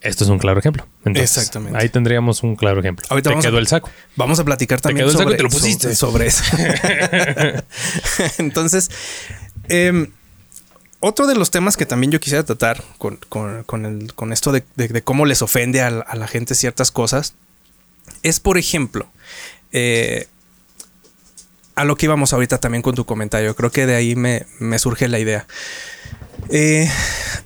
Speaker 1: Esto es un claro ejemplo. Entonces,
Speaker 2: Exactamente.
Speaker 1: Ahí tendríamos un claro ejemplo.
Speaker 2: Ahorita
Speaker 1: Te
Speaker 2: vamos a-
Speaker 1: quedó el saco.
Speaker 2: Vamos a platicar también
Speaker 1: quedó el saco
Speaker 2: sobre,
Speaker 1: y te lo pusiste.
Speaker 2: sobre, sobre eso. Entonces, em, otro de los temas que también yo quisiera tratar con, con- con el- con esto de, de- de cómo les ofende a, la- a la gente ciertas cosas es, por ejemplo, eh, a lo que íbamos ahorita también con tu comentario. Creo que de ahí me, me surge la idea. Eh,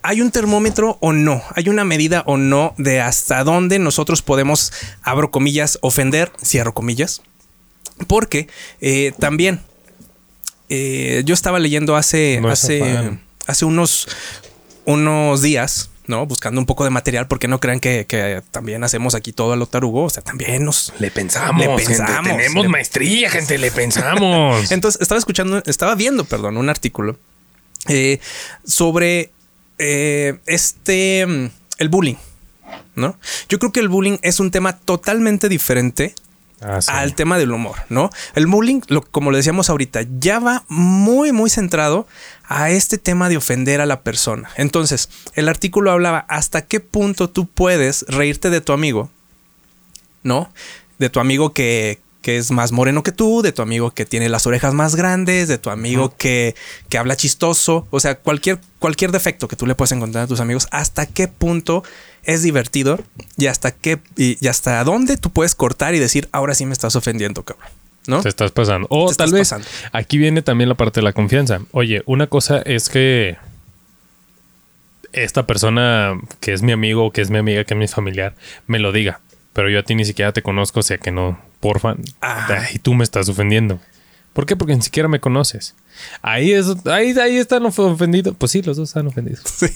Speaker 2: ¿Hay un termómetro o no? ¿Hay una medida o no de hasta dónde nosotros podemos, abro comillas, ofender, cierro comillas? Porque eh, también eh, yo estaba leyendo hace,
Speaker 1: No
Speaker 2: hace, unos, unos días, ¿no? Buscando un poco de material, porque no crean que, que también hacemos aquí todo a lo tarugo. O sea, también nos
Speaker 1: Le pensamos,
Speaker 2: Le
Speaker 1: gente,
Speaker 2: pensamos.
Speaker 1: tenemos
Speaker 2: Le-
Speaker 1: maestría, gente, le pensamos.
Speaker 2: Entonces estaba escuchando, estaba viendo, perdón, un artículo eh, sobre eh, este, el bullying, ¿no? Yo creo que el bullying es un tema totalmente diferente
Speaker 1: Ah, sí.
Speaker 2: al tema del humor, ¿no? El bullying, lo, como lo decíamos ahorita, ya va muy, muy centrado a este tema de ofender a la persona. Entonces, el artículo hablaba hasta qué punto tú puedes reírte de tu amigo, ¿no? De tu amigo que, que es más moreno que tú, de tu amigo que tiene las orejas más grandes, de tu amigo que, que habla chistoso, o sea, cualquier, cualquier defecto que tú le puedas encontrar a tus amigos, hasta qué punto es divertido y hasta qué y, y hasta dónde tú puedes cortar y decir, ahora sí me estás ofendiendo, cabrón. ¿No?
Speaker 1: Te estás pasando. O
Speaker 2: Te
Speaker 1: tal vez
Speaker 2: pasando.
Speaker 1: aquí viene también la parte de la confianza. Oye, una cosa es que esta persona que es mi amigo, que es mi amiga, que es mi familiar, me lo diga. Pero yo a ti ni siquiera te conozco, o sea que no, porfa. Y tú me estás ofendiendo. ¿Por qué? Porque ni siquiera me conoces. Ahí es, ahí, ahí están ofendidos. Pues sí, los dos están ofendidos.
Speaker 2: Sí.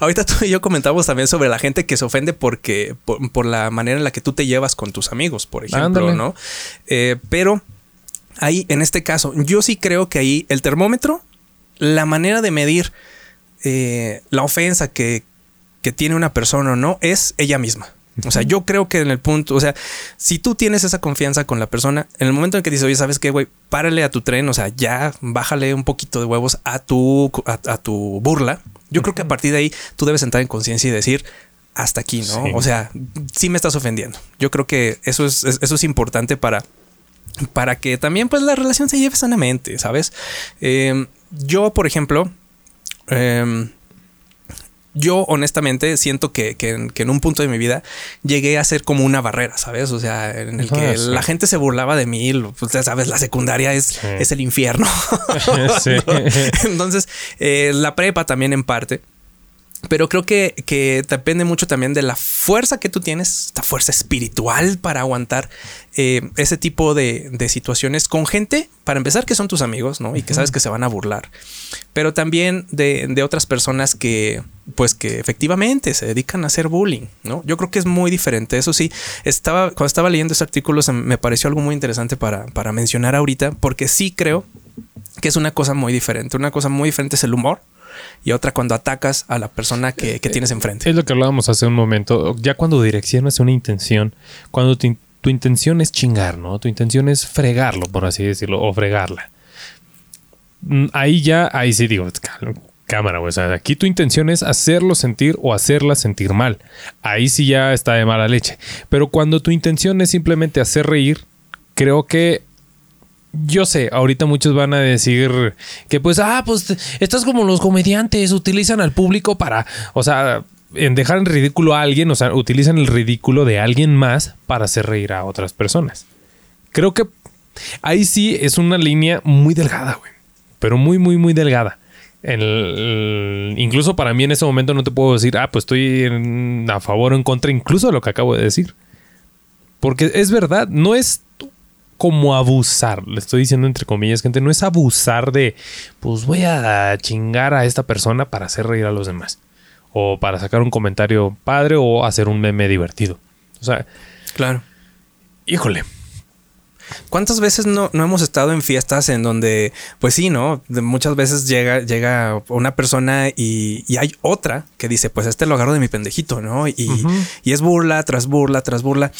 Speaker 2: Ahorita tú y yo comentamos también sobre la gente que se ofende porque por, por la manera en la que tú te llevas con tus amigos, por ejemplo,
Speaker 1: Ándale.
Speaker 2: ¿no? Eh, pero ahí, en este caso, yo sí creo que ahí el termómetro, la manera de medir eh, la ofensa que, que tiene una persona o no, es ella misma. O sea, yo creo que en el punto, o sea, si tú tienes esa confianza con la persona, en el momento en que dices, oye, ¿sabes qué, güey? Párale a tu tren, o sea, ya bájale un poquito de huevos a tu, a, a tu burla. Yo creo que a partir de ahí tú debes entrar en conciencia y decir, hasta aquí, ¿no?
Speaker 1: Sí.
Speaker 2: O sea, sí me estás ofendiendo. Yo creo que eso es, es- eso es importante para, para que también pues la relación se lleve sanamente, ¿sabes? Eh, yo, por ejemplo, em, yo honestamente siento que, que en, que en un punto de mi vida llegué a ser como una barrera, ¿sabes? O sea, en el que
Speaker 1: Ah, sí.
Speaker 2: la gente se burlaba de mí, pues ya sabes, la secundaria es, es el infierno.
Speaker 1: Sí.
Speaker 2: Entonces, eh, la prepa también en parte. Pero creo que, que depende mucho también de la fuerza que tú tienes, esta fuerza espiritual para aguantar eh, ese tipo de, de situaciones con gente, para empezar, que son tus amigos, ¿no? Y que sabes que se van a burlar. Pero también de, de otras personas que, pues que efectivamente se dedican a hacer bullying, ¿no? Yo creo que es muy diferente. Eso sí, estaba, cuando estaba leyendo ese artículo, se me pareció algo muy interesante para, para mencionar ahorita, porque sí creo que es una cosa muy diferente. Una cosa muy diferente es el humor y otra cuando atacas a la persona que, que tienes enfrente.
Speaker 1: Es lo que hablábamos hace un momento. Ya cuando direccionas una intención, cuando tu, tu intención es chingar, ¿no? Tu intención es fregarlo, por así decirlo, o fregarla. Mm, Ahí ya, ahí sí digo, cámara, güey. O sea, aquí tu intención es hacerlo sentir o hacerla sentir mal. Ahí sí ya está de mala leche. Pero cuando tu intención es simplemente hacer reír, creo que yo sé, ahorita muchos van a decir que pues, ah, pues estás como los comediantes, utilizan al público para, o sea, en dejar en ridículo a alguien, o sea, utilizan el ridículo de alguien más para hacer reír a otras personas. Creo que ahí sí es una línea muy delgada, güey. Pero muy, muy, muy delgada. El- incluso para mí en ese momento no te puedo decir, ah, pues estoy a favor o en contra, incluso de lo que acabo de decir. Porque es verdad, no es como abusar, le estoy diciendo entre comillas, gente, no es abusar de, pues voy a chingar a esta persona para hacer reír a los demás. O para sacar un comentario padre o hacer un meme divertido. O sea,
Speaker 2: Claro.
Speaker 1: híjole.
Speaker 2: ¿Cuántas veces no, no hemos estado en fiestas en donde, pues sí, ¿no? Muchas veces llega, llega una persona y, y hay otra que dice, pues este lo agarro de mi pendejito, ¿no? Y, y es burla tras burla tras burla.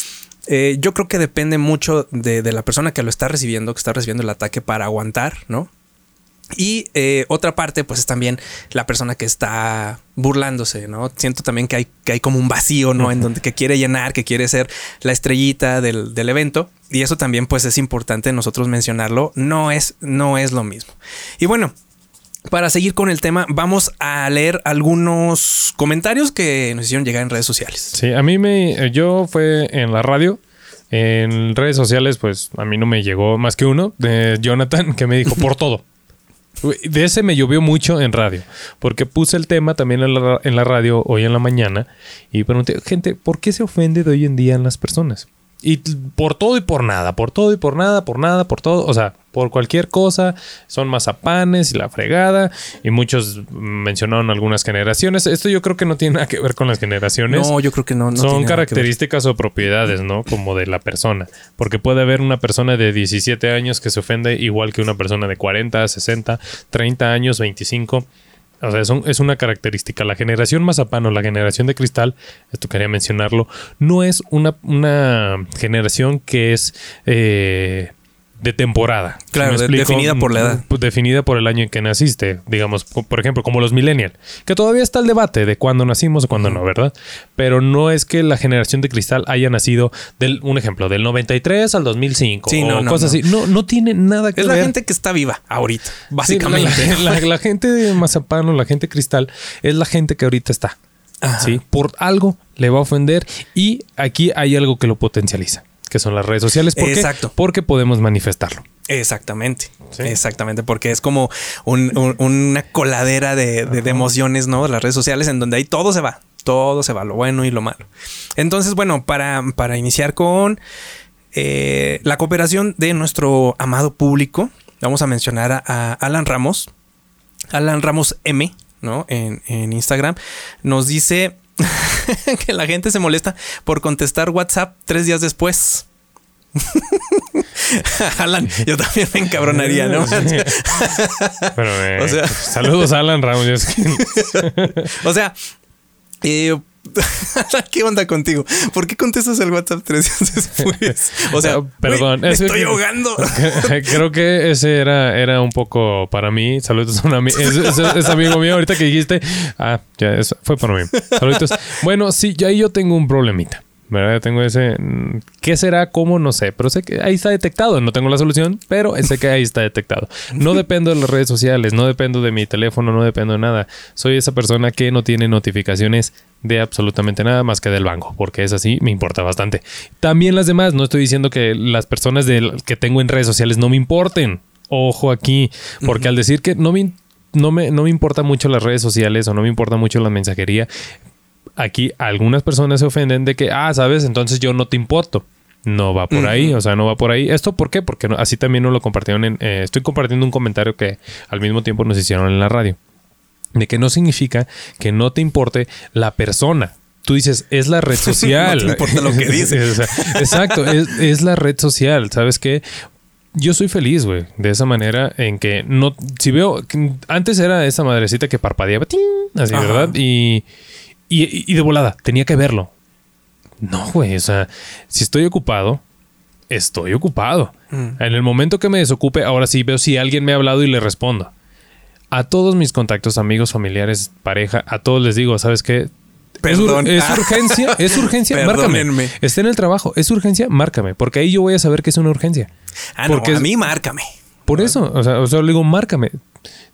Speaker 2: Eh, yo creo que depende mucho de, de la persona que lo está recibiendo, que está recibiendo el ataque para aguantar, ¿no? Y eh, otra parte, pues es también la persona que está burlándose, ¿no? Siento también que hay, que hay como un vacío, ¿no? En donde que quiere llenar, que quiere ser la estrellita del, del evento. Y eso también, pues es importante nosotros mencionarlo. No es, no es lo mismo. Y bueno, para seguir con el tema, vamos a leer algunos comentarios que nos hicieron llegar en redes sociales.
Speaker 1: Sí, a mí me. Yo fue en la radio. En redes sociales, pues a mí no me llegó más que uno de Jonathan que me dijo por todo. De ese me llovió mucho en radio, porque puse el tema también en la, en la radio hoy en la mañana y pregunté, gente, ¿por qué se ofende de hoy en día en las personas? Y por todo y por nada, por todo y por nada, por nada, por todo, o sea, por cualquier cosa, son mazapanes y la fregada, y muchos mencionaron algunas generaciones. Esto yo creo que no tiene nada que ver con las generaciones.
Speaker 2: No, yo creo que no. no
Speaker 1: Son características o propiedades, ¿no? Como de la persona. Porque puede haber una persona de 17 años que se ofende igual que una persona de 40, 60, 30 años, 25. O sea, es una característica. La generación mazapán o la generación de cristal, esto quería mencionarlo, no es una, una generación que es eh, de temporada. ¿Sí
Speaker 2: Claro, de- definida por la edad.
Speaker 1: Pues, definida por el año en que naciste, digamos, por ejemplo, como los millennials, que todavía está el debate de cuándo nacimos o cuándo no, ¿verdad? Pero no es que la generación de cristal haya nacido del un ejemplo del 93 al 2005
Speaker 2: Sí,
Speaker 1: o
Speaker 2: no, no,
Speaker 1: cosas
Speaker 2: no.
Speaker 1: así. No no tiene nada que
Speaker 2: Es
Speaker 1: ver.
Speaker 2: la gente que está viva ahorita,
Speaker 1: Sí,
Speaker 2: básicamente.
Speaker 1: la, la- la gente de mazapán o la gente cristal es la gente que ahorita está.
Speaker 2: Ajá.
Speaker 1: ¿sí? Por algo le va a ofender y aquí hay algo que lo potencializa, que son las redes sociales. ¿Por qué?
Speaker 2: Exacto.
Speaker 1: Porque podemos manifestarlo.
Speaker 2: Exactamente,
Speaker 1: Sí.
Speaker 2: exactamente, porque es como un- un- una coladera de, de- de emociones, ¿no? Las redes sociales en donde ahí todo se va, todo se va, lo bueno y lo malo. Entonces, bueno, para, para iniciar con eh, la cooperación de nuestro amado público, vamos a mencionar a, a Alan Ramos, Alan Ramos M, ¿no? En, en Instagram, nos dice que la gente se molesta por contestar WhatsApp tres días después. Alan, yo también me encabronaría, ¿no?
Speaker 1: Pero, eh,
Speaker 2: O sea-
Speaker 1: saludos a Alan Ramos.
Speaker 2: O sea, eh, ¿qué onda contigo? ¿Por qué contestas el WhatsApp tres días después? O sea,
Speaker 1: perdón,
Speaker 2: me
Speaker 1: que-
Speaker 2: estoy ahogando.
Speaker 1: Creo que ese era, era un poco para mí. Saludos a un amigo. Es, es- es amigo mío. Ahorita que dijiste, ah, ya, eso fue para mí. Saludos. Bueno, sí, ya ahí yo tengo un problemita. ¿Verdad? Yo tengo ese. ¿Qué será? ¿Cómo? No sé. Pero sé que ahí está detectado. No tengo la solución, pero sé que ahí está detectado. No dependo de las redes sociales, no dependo de mi teléfono, no dependo de nada. Soy esa persona que no tiene notificaciones de absolutamente nada más que del banco, porque es así, me importa bastante. También las demás, no estoy diciendo que las personas que tengo en redes sociales no me importen. Ojo aquí, porque al decir que no me, no, me, no me importa mucho las redes sociales o no me importa mucho la mensajería, aquí algunas personas se ofenden de que, ah, sabes, entonces yo no te importo. No va por ahí, o sea, no va por ahí. ¿Esto por qué? Porque no- así también nos lo compartieron en... eh, estoy compartiendo un comentario que al mismo tiempo nos hicieron en la radio. De que no significa que no te importe la persona. Tú dices, es la red social.
Speaker 2: No te importa lo que dice.
Speaker 1: O sea, Exacto, es, es la red social. ¿Sabes qué? yo soy feliz, güey, de esa manera en que no, si veo, antes era esa madrecita que parpadeaba, ¡ting! así,
Speaker 2: Ajá.
Speaker 1: ¿verdad? Y, y, y de volada, tenía que verlo. No, güey, o sea, si estoy ocupado, estoy ocupado.
Speaker 2: Mm.
Speaker 1: En el momento que me desocupe, ahora sí veo si alguien me ha hablado y le respondo. A todos mis contactos, amigos, familiares, pareja, a todos les digo, ¿sabes qué? Es, ur-
Speaker 2: Perdón.
Speaker 1: es urgencia, es urgencia, márcame. Está en el trabajo, es urgencia, márcame, porque ahí yo voy a saber que es una urgencia.
Speaker 2: Ah, no,
Speaker 1: Porque
Speaker 2: a
Speaker 1: es-
Speaker 2: mí márcame.
Speaker 1: Por eso, o sea, o sea, le digo, márcame.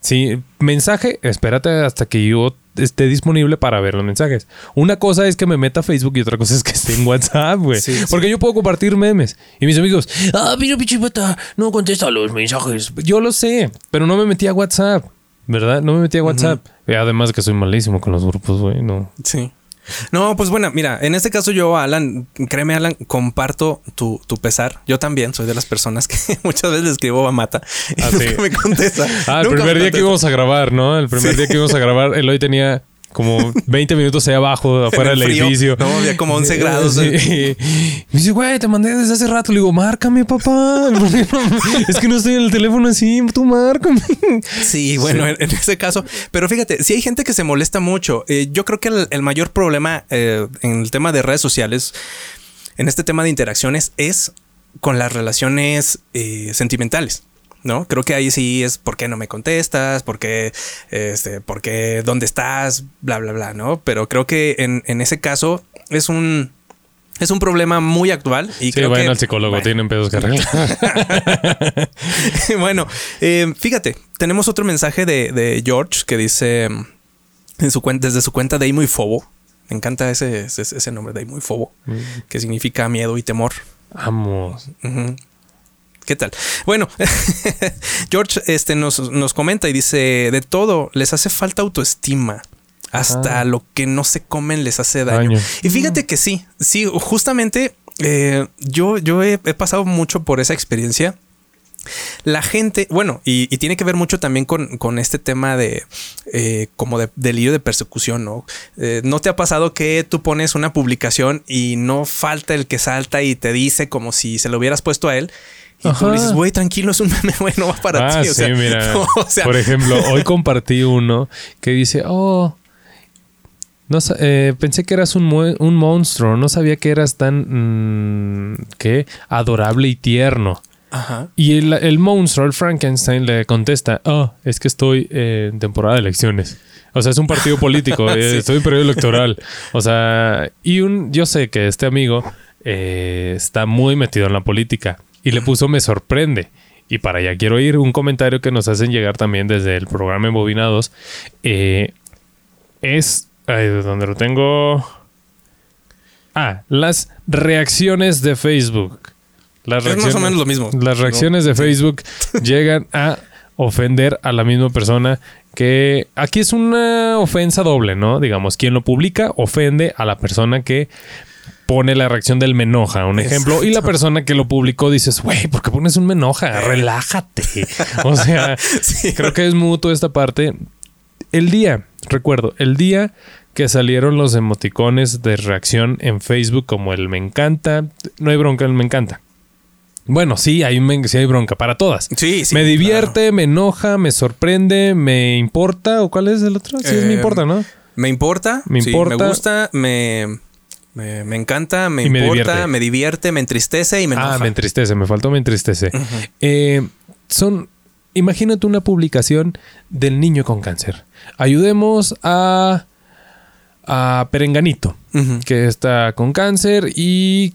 Speaker 1: Sí, mensaje, espérate hasta que yo esté disponible para ver los mensajes. Una cosa es que me meta a Facebook y otra cosa es que esté en WhatsApp, güey.
Speaker 2: Sí, sí.
Speaker 1: Porque yo puedo compartir memes. Y mis amigos, ah, mira, pinche pata, no contesta los mensajes. Yo lo sé, pero no me metí a WhatsApp, ¿verdad? No me metí a WhatsApp. Además que soy malísimo con los grupos, güey, no.
Speaker 2: Sí. No, pues bueno, mira, en este caso yo, Alan, créeme, Alan, comparto tu, tu pesar. Yo también soy de las personas que muchas veces le escribo a Mata y
Speaker 1: Ah,
Speaker 2: nunca
Speaker 1: sí.
Speaker 2: me contesta.
Speaker 1: Ah, el primer
Speaker 2: me
Speaker 1: día que íbamos a grabar, ¿no? El primer
Speaker 2: Sí.
Speaker 1: día que íbamos a grabar, Eloy tenía como 20 minutos ahí abajo, afuera
Speaker 2: el
Speaker 1: del edificio.
Speaker 2: No, había como 11 grados.
Speaker 1: Sí. Me dice, güey, te mandé desde hace rato. Le digo, márcame, papá. es que no estoy en el teléfono así, tú márcame.
Speaker 2: Sí, bueno, En, en ese caso. Pero fíjate, si hay gente que se molesta mucho. Eh, yo creo que el, el mayor problema eh, en el tema de redes sociales, en este tema de interacciones, es con las relaciones eh, sentimentales. ¿No? Creo que ahí sí es por qué no me contestas, por qué, este, por qué, dónde estás, bla, bla, bla, ¿no? Pero creo que en, en ese caso es un, es un problema muy actual. Y
Speaker 1: Sí,
Speaker 2: creo
Speaker 1: vayan
Speaker 2: que,
Speaker 1: al psicólogo,
Speaker 2: bueno,
Speaker 1: tienen pedos que arreglar.
Speaker 2: bueno, eh, fíjate, tenemos otro mensaje de, de George que dice mm, en su cuenta, desde su cuenta de muy Fobo. Me encanta ese, ese, ese nombre de muy Fobo, que significa miedo y temor.
Speaker 1: Vamos.
Speaker 2: Ujú. ¿Qué tal? Bueno, George este, nos, nos comenta y dice: De todo, les hace falta autoestima. Hasta
Speaker 1: Ajá.
Speaker 2: lo que no se comen les hace daño.
Speaker 1: Daño.
Speaker 2: Y fíjate que sí, sí, justamente eh, yo, yo he, he pasado mucho por esa experiencia. La gente, bueno, y, y tiene que ver mucho también con, con este tema de eh, como de delirio de persecución, ¿no? Eh, ¿No te ha pasado que tú pones una publicación y no falta el que salta y te dice como si se lo hubieras puesto a él? Y tú le dices, güey, tranquilo, es un meme, güey, no va para
Speaker 1: Ah,
Speaker 2: ti. O
Speaker 1: sí,
Speaker 2: sea,
Speaker 1: mira.
Speaker 2: no, o sea,
Speaker 1: Por ejemplo, hoy compartí uno que dice, oh, no, eh, pensé que eras un, un monstruo, no sabía que eras tan, mm, ¿qué? Adorable y tierno.
Speaker 2: Ajá.
Speaker 1: Y el, el monstruo, el Frankenstein, le contesta, oh, es que estoy eh, en temporada de elecciones. O sea, es un partido político, eh, estoy en periodo electoral. O sea, y un, yo sé que este amigo eh, está muy metido en la política y le puso me sorprende. Y para allá quiero ir un comentario que nos hacen llegar también desde el programa Embobinados. Eh, es, ay, ¿de dónde lo tengo? Ah, las reacciones de Facebook. Las
Speaker 2: Es más o menos lo mismo.
Speaker 1: Las
Speaker 2: ¿no?
Speaker 1: reacciones de
Speaker 2: Sí.
Speaker 1: Facebook llegan a ofender a la misma persona que aquí es una ofensa doble, ¿no? Digamos, quien lo publica ofende a la persona que pone la reacción del me enoja, un ejemplo, y la persona que lo publicó dices, güey, ¿por qué pones un me enoja? Relájate. O sea,
Speaker 2: Sí.
Speaker 1: creo que es mutuo esta parte. El día, recuerdo, el día que salieron los emoticones de reacción en Facebook como el me encanta, no hay bronca, el me encanta. Bueno, sí, hay, sí hay bronca para todas.
Speaker 2: Sí, sí.
Speaker 1: me divierte, me enoja, me sorprende, me importa. ¿O cuál es el otro? Sí, es me
Speaker 2: Eh,
Speaker 1: importa, ¿no?
Speaker 2: Me importa.
Speaker 1: Me
Speaker 2: sí,
Speaker 1: importa.
Speaker 2: me gusta, me, me, me encanta, me
Speaker 1: Y me
Speaker 2: importa,
Speaker 1: divierte.
Speaker 2: me divierte, me entristece y me enoja.
Speaker 1: Ah, me entristece, me faltó me entristece. Eh, son, imagínate una publicación del niño con cáncer. Ayudemos a, a Perenganito, que está con cáncer y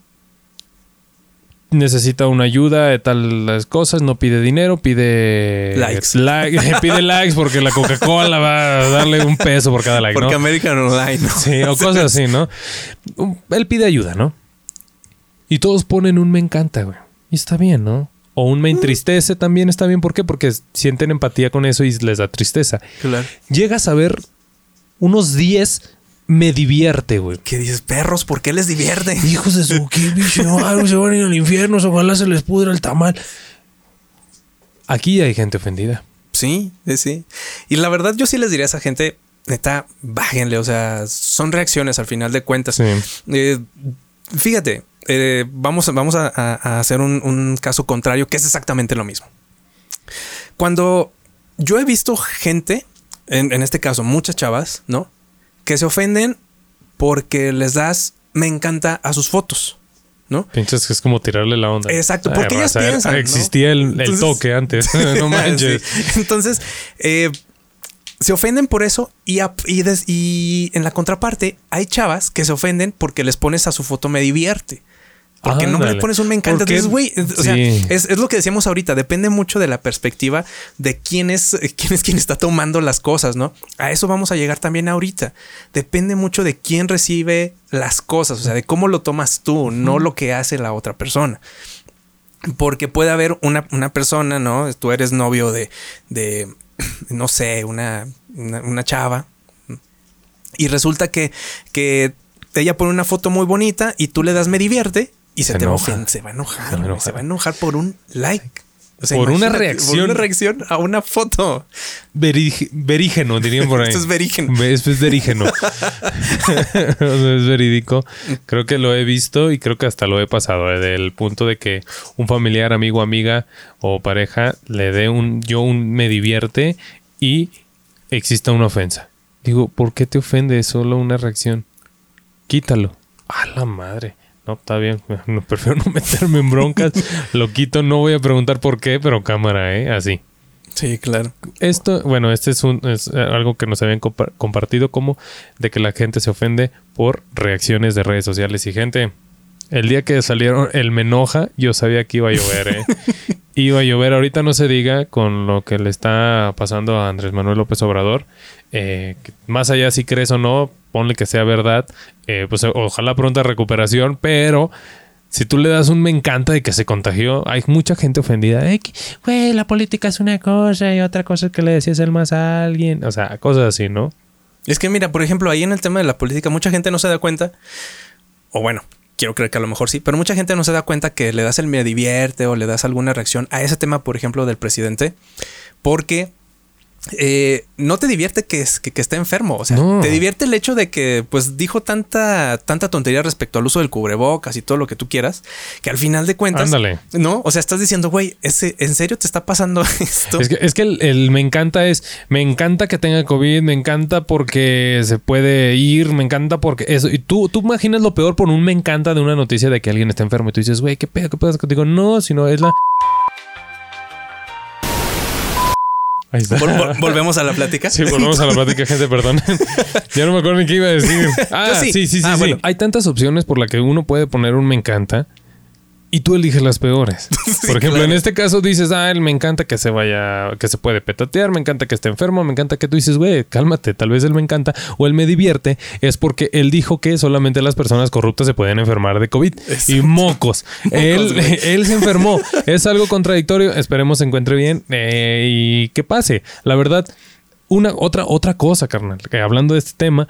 Speaker 1: necesita una ayuda de tal cosas, no pide dinero, pide
Speaker 2: Likes.
Speaker 1: like- pide likes porque la Coca-Cola va a darle un peso por cada like,
Speaker 2: Porque
Speaker 1: ¿no?
Speaker 2: American Online. ¿no?
Speaker 1: Sí, o cosas así, ¿no? Él pide ayuda, ¿no? Y todos ponen un me encanta, güey. Y está bien, ¿no? O un me entristece también está bien. ¿Por qué? Porque sienten empatía con eso y les da tristeza.
Speaker 2: Claro.
Speaker 1: Llegas a ver unos 10 me divierte, güey.
Speaker 2: ¿Qué dices? Perros, ¿por qué les divierte?
Speaker 1: Hijos de su qué bicho, ay, se van a ir al infierno, ojalá se les pudra el tamal. Aquí hay gente ofendida.
Speaker 2: Sí, sí, sí. Y la verdad, yo sí les diría a esa gente, neta, bájenle. O sea, son reacciones al final de cuentas.
Speaker 1: Sí.
Speaker 2: Eh, fíjate, eh, vamos, vamos a, a- a hacer un, un caso contrario que es exactamente lo mismo. Cuando yo he visto gente, en, en este caso muchas chavas, ¿no? Que se ofenden porque les das me encanta a sus fotos, ¿no?
Speaker 1: Piensas que es como tirarle la onda.
Speaker 2: Exacto,
Speaker 1: Ay,
Speaker 2: porque ellas
Speaker 1: raza,
Speaker 2: piensan.
Speaker 1: Existía el, el
Speaker 2: Entonces-
Speaker 1: toque antes. no manches.
Speaker 2: Sí. Entonces, eh, se ofenden por eso y, a- y des- y en la contraparte hay chavas que se ofenden porque les pones a su foto me divierte. Porque no le
Speaker 1: Ándale.
Speaker 2: pones un me encanta. Entonces, güey, es- o sea, es, es lo que decíamos ahorita. Depende mucho de la perspectiva de quién es, quién es quien está tomando las cosas, ¿no? A eso vamos a llegar también ahorita. Depende mucho de quién recibe las cosas, o sea, de cómo lo tomas tú, no lo que hace la otra persona. Porque puede haber una, una persona, ¿no? Tú eres novio de, de no sé, una, una, una chava. Y resulta que, que ella pone una foto muy bonita y tú le das me divierte y se,
Speaker 1: Se
Speaker 2: te
Speaker 1: enoja.
Speaker 2: se va a enojar.
Speaker 1: Se va a enojar.
Speaker 2: Se va a enojar por un like. O
Speaker 1: Por una reacción.
Speaker 2: Por una reacción a una foto.
Speaker 1: Verígeno, dirían por ahí.
Speaker 2: Esto es verígeno.
Speaker 1: Ve- Esto es verígeno. Es verídico. Creo que lo he visto y creo que hasta lo he pasado. eh, del punto de que un familiar, amigo, amiga o pareja le dé un yo un me divierte y exista una ofensa. Digo, ¿por qué te ofende? Es solo una reacción. Quítalo. A la madre. No, está bien. No, prefiero no meterme en broncas. Lo quito. No voy a preguntar por qué, pero cámara, ¿eh? Así.
Speaker 2: Sí, claro.
Speaker 1: Esto, bueno, este es, un, es eh, algo que nos habían compa- compartido como de que la gente se ofende por reacciones de redes sociales. Y gente, el día que salieron el me enoja, yo sabía que iba a llover, ¿eh? iba a llover. Ahorita no se diga con lo que le está pasando a Andrés Manuel López Obrador. eh, más allá si crees o no, ponle que sea verdad. eh, pues ojalá pronta recuperación, pero si tú le das un me encanta de que se contagió, hay mucha gente ofendida. Eh, Güey, la política es una cosa y otra cosa es que le decías el más a alguien. O sea, cosas así, ¿no?
Speaker 2: Es que mira, por ejemplo, ahí en el tema de la política, mucha gente no se da cuenta, o bueno, quiero creer que a lo mejor sí, pero mucha gente no se da cuenta que le das el me divierte o le das alguna reacción a ese tema, por ejemplo, del presidente, porque eh, no te divierte que, es- que, que esté enfermo, o sea,
Speaker 1: No.
Speaker 2: te divierte el hecho de que pues dijo tanta, tanta tontería respecto al uso del cubrebocas y todo lo que tú quieras, que al final de cuentas,
Speaker 1: Ándale.
Speaker 2: no, o sea, estás diciendo, güey, ¿en serio te está pasando esto?
Speaker 1: Es que, es que el, el me encanta es, me encanta que tenga COVID, me encanta porque se puede ir, me encanta porque eso. Y tú, tú imaginas lo peor por un me encanta de una noticia de que alguien está enfermo y tú dices, güey, ¿qué pedo? ¿Qué pedo? Contigo? No, sino es la... Ahí está.
Speaker 2: Vol- vol- volvemos a la plática.
Speaker 1: Sí, volvemos a la plática, gente, perdón. ya no me acuerdo ni qué iba a decir. Ah,
Speaker 2: Yo sí.
Speaker 1: sí, sí, sí.
Speaker 2: Ah,
Speaker 1: sí.
Speaker 2: bueno.
Speaker 1: Hay tantas opciones por las que uno puede poner un me encanta y tú eliges las peores. por ejemplo,
Speaker 2: claro.
Speaker 1: en este caso dices, ah, él me encanta que se vaya, que se puede petatear, me encanta que esté enfermo, me encanta que tú dices, güey, cálmate, tal vez él me encanta o él me divierte, es porque él dijo que solamente las personas corruptas se pueden enfermar de COVID. Y mocos. él se enfermó. es algo contradictorio. Esperemos se encuentre bien eh, y que pase. La verdad, una otra otra cosa, carnal, que hablando de este tema,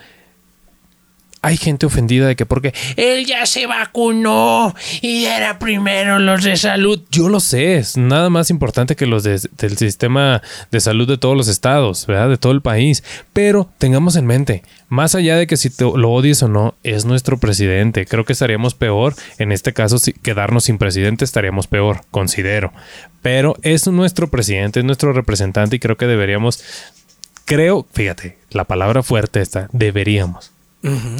Speaker 1: hay gente ofendida de que porque él ya se vacunó y era primero los de salud. Yo lo sé, es nada más importante que los de- del sistema de salud de todos los estados, ¿verdad? De todo el país. Pero tengamos en mente, más allá de que si te- lo odies o no, es nuestro presidente. Creo que estaríamos peor, en este caso, si quedarnos sin presidente estaríamos peor, considero. Pero es nuestro presidente, es nuestro representante y creo que deberíamos, creo, fíjate, la palabra fuerte está, deberíamos.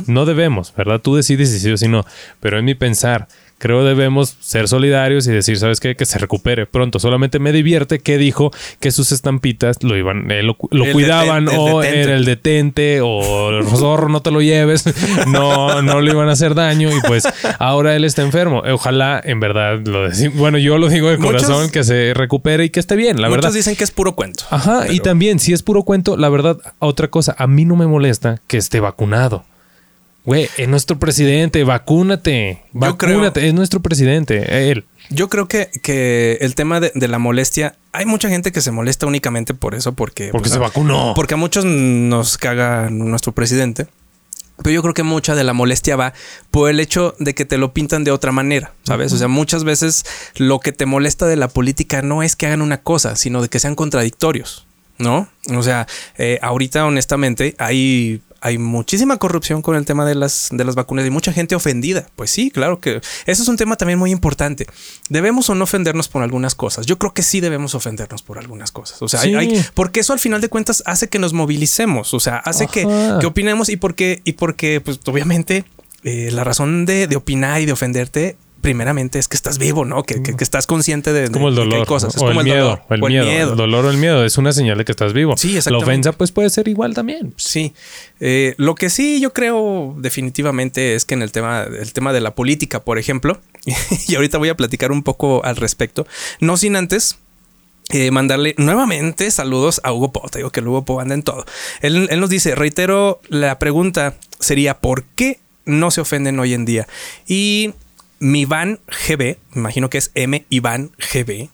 Speaker 1: No debemos, ¿verdad? Tú decides si sí o si no. Pero en mi pensar, creo debemos ser solidarios y decir, ¿sabes qué? Que se recupere pronto. Solamente me divierte que dijo que sus estampitas lo iban, eh, lo, cuidaban
Speaker 2: detente,
Speaker 1: o
Speaker 2: detente.
Speaker 1: era el detente o el zorro, no te lo lleves. No, no le iban a hacer daño y pues ahora él está enfermo. Ojalá en verdad lo decimos. Bueno, yo lo digo de
Speaker 2: Muchos-
Speaker 1: corazón que se recupere y que esté bien, la
Speaker 2: Muchos
Speaker 1: verdad.
Speaker 2: dicen que es puro cuento.
Speaker 1: Ajá, y también, si es puro cuento, la verdad, otra cosa, a mí no me molesta que esté vacunado. Güey, es nuestro presidente, vacúnate.
Speaker 2: Creo-
Speaker 1: Vacúnate, es nuestro presidente, él.
Speaker 2: Yo creo que, que el tema de, de la molestia, hay mucha gente que se molesta únicamente por eso, porque...
Speaker 1: Porque
Speaker 2: pues,
Speaker 1: se vacunó.
Speaker 2: Porque a muchos nos caga nuestro presidente. Pero yo creo que mucha de la molestia va por el hecho de que te lo pintan de otra manera, ¿sabes? O sea, muchas veces lo que te molesta de la política no es que hagan una cosa, sino de que sean contradictorios, ¿no? O sea, eh, ahorita honestamente hay, hay muchísima corrupción con el tema de las, de las vacunas y mucha gente ofendida. Pues sí, claro que eso es un tema también muy importante. ¿Debemos o no ofendernos por algunas cosas? Yo creo que sí debemos ofendernos por algunas cosas. O sea, hay-
Speaker 1: Sí.
Speaker 2: hay- porque eso al final de cuentas hace que nos movilicemos, o sea, hace que, que opinemos y porque, y porque pues obviamente eh, la razón de, de opinar y de ofenderte primeramente es que estás vivo, ¿no? Que, que- que estás consciente de,
Speaker 1: como el
Speaker 2: de que hay
Speaker 1: dolor.
Speaker 2: cosas. Es
Speaker 1: o
Speaker 2: como
Speaker 1: el, miedo.
Speaker 2: dolor,
Speaker 1: o el
Speaker 2: o
Speaker 1: miedo. El dolor o el miedo. Es una señal de que estás vivo.
Speaker 2: Sí,
Speaker 1: La ofensa, pues puede ser igual también.
Speaker 2: Sí, Eh, lo que sí yo creo definitivamente es que en el tema, el tema de la política, por ejemplo, y ahorita voy a platicar un poco al respecto, no sin antes eh, mandarle nuevamente saludos a Hugo Po. Te digo que el Hugo Po anda en todo. Él, él nos dice, reitero, la pregunta sería, ¿por qué no se ofenden hoy en día? Y mi Iván GB, me imagino que es M Iván GB,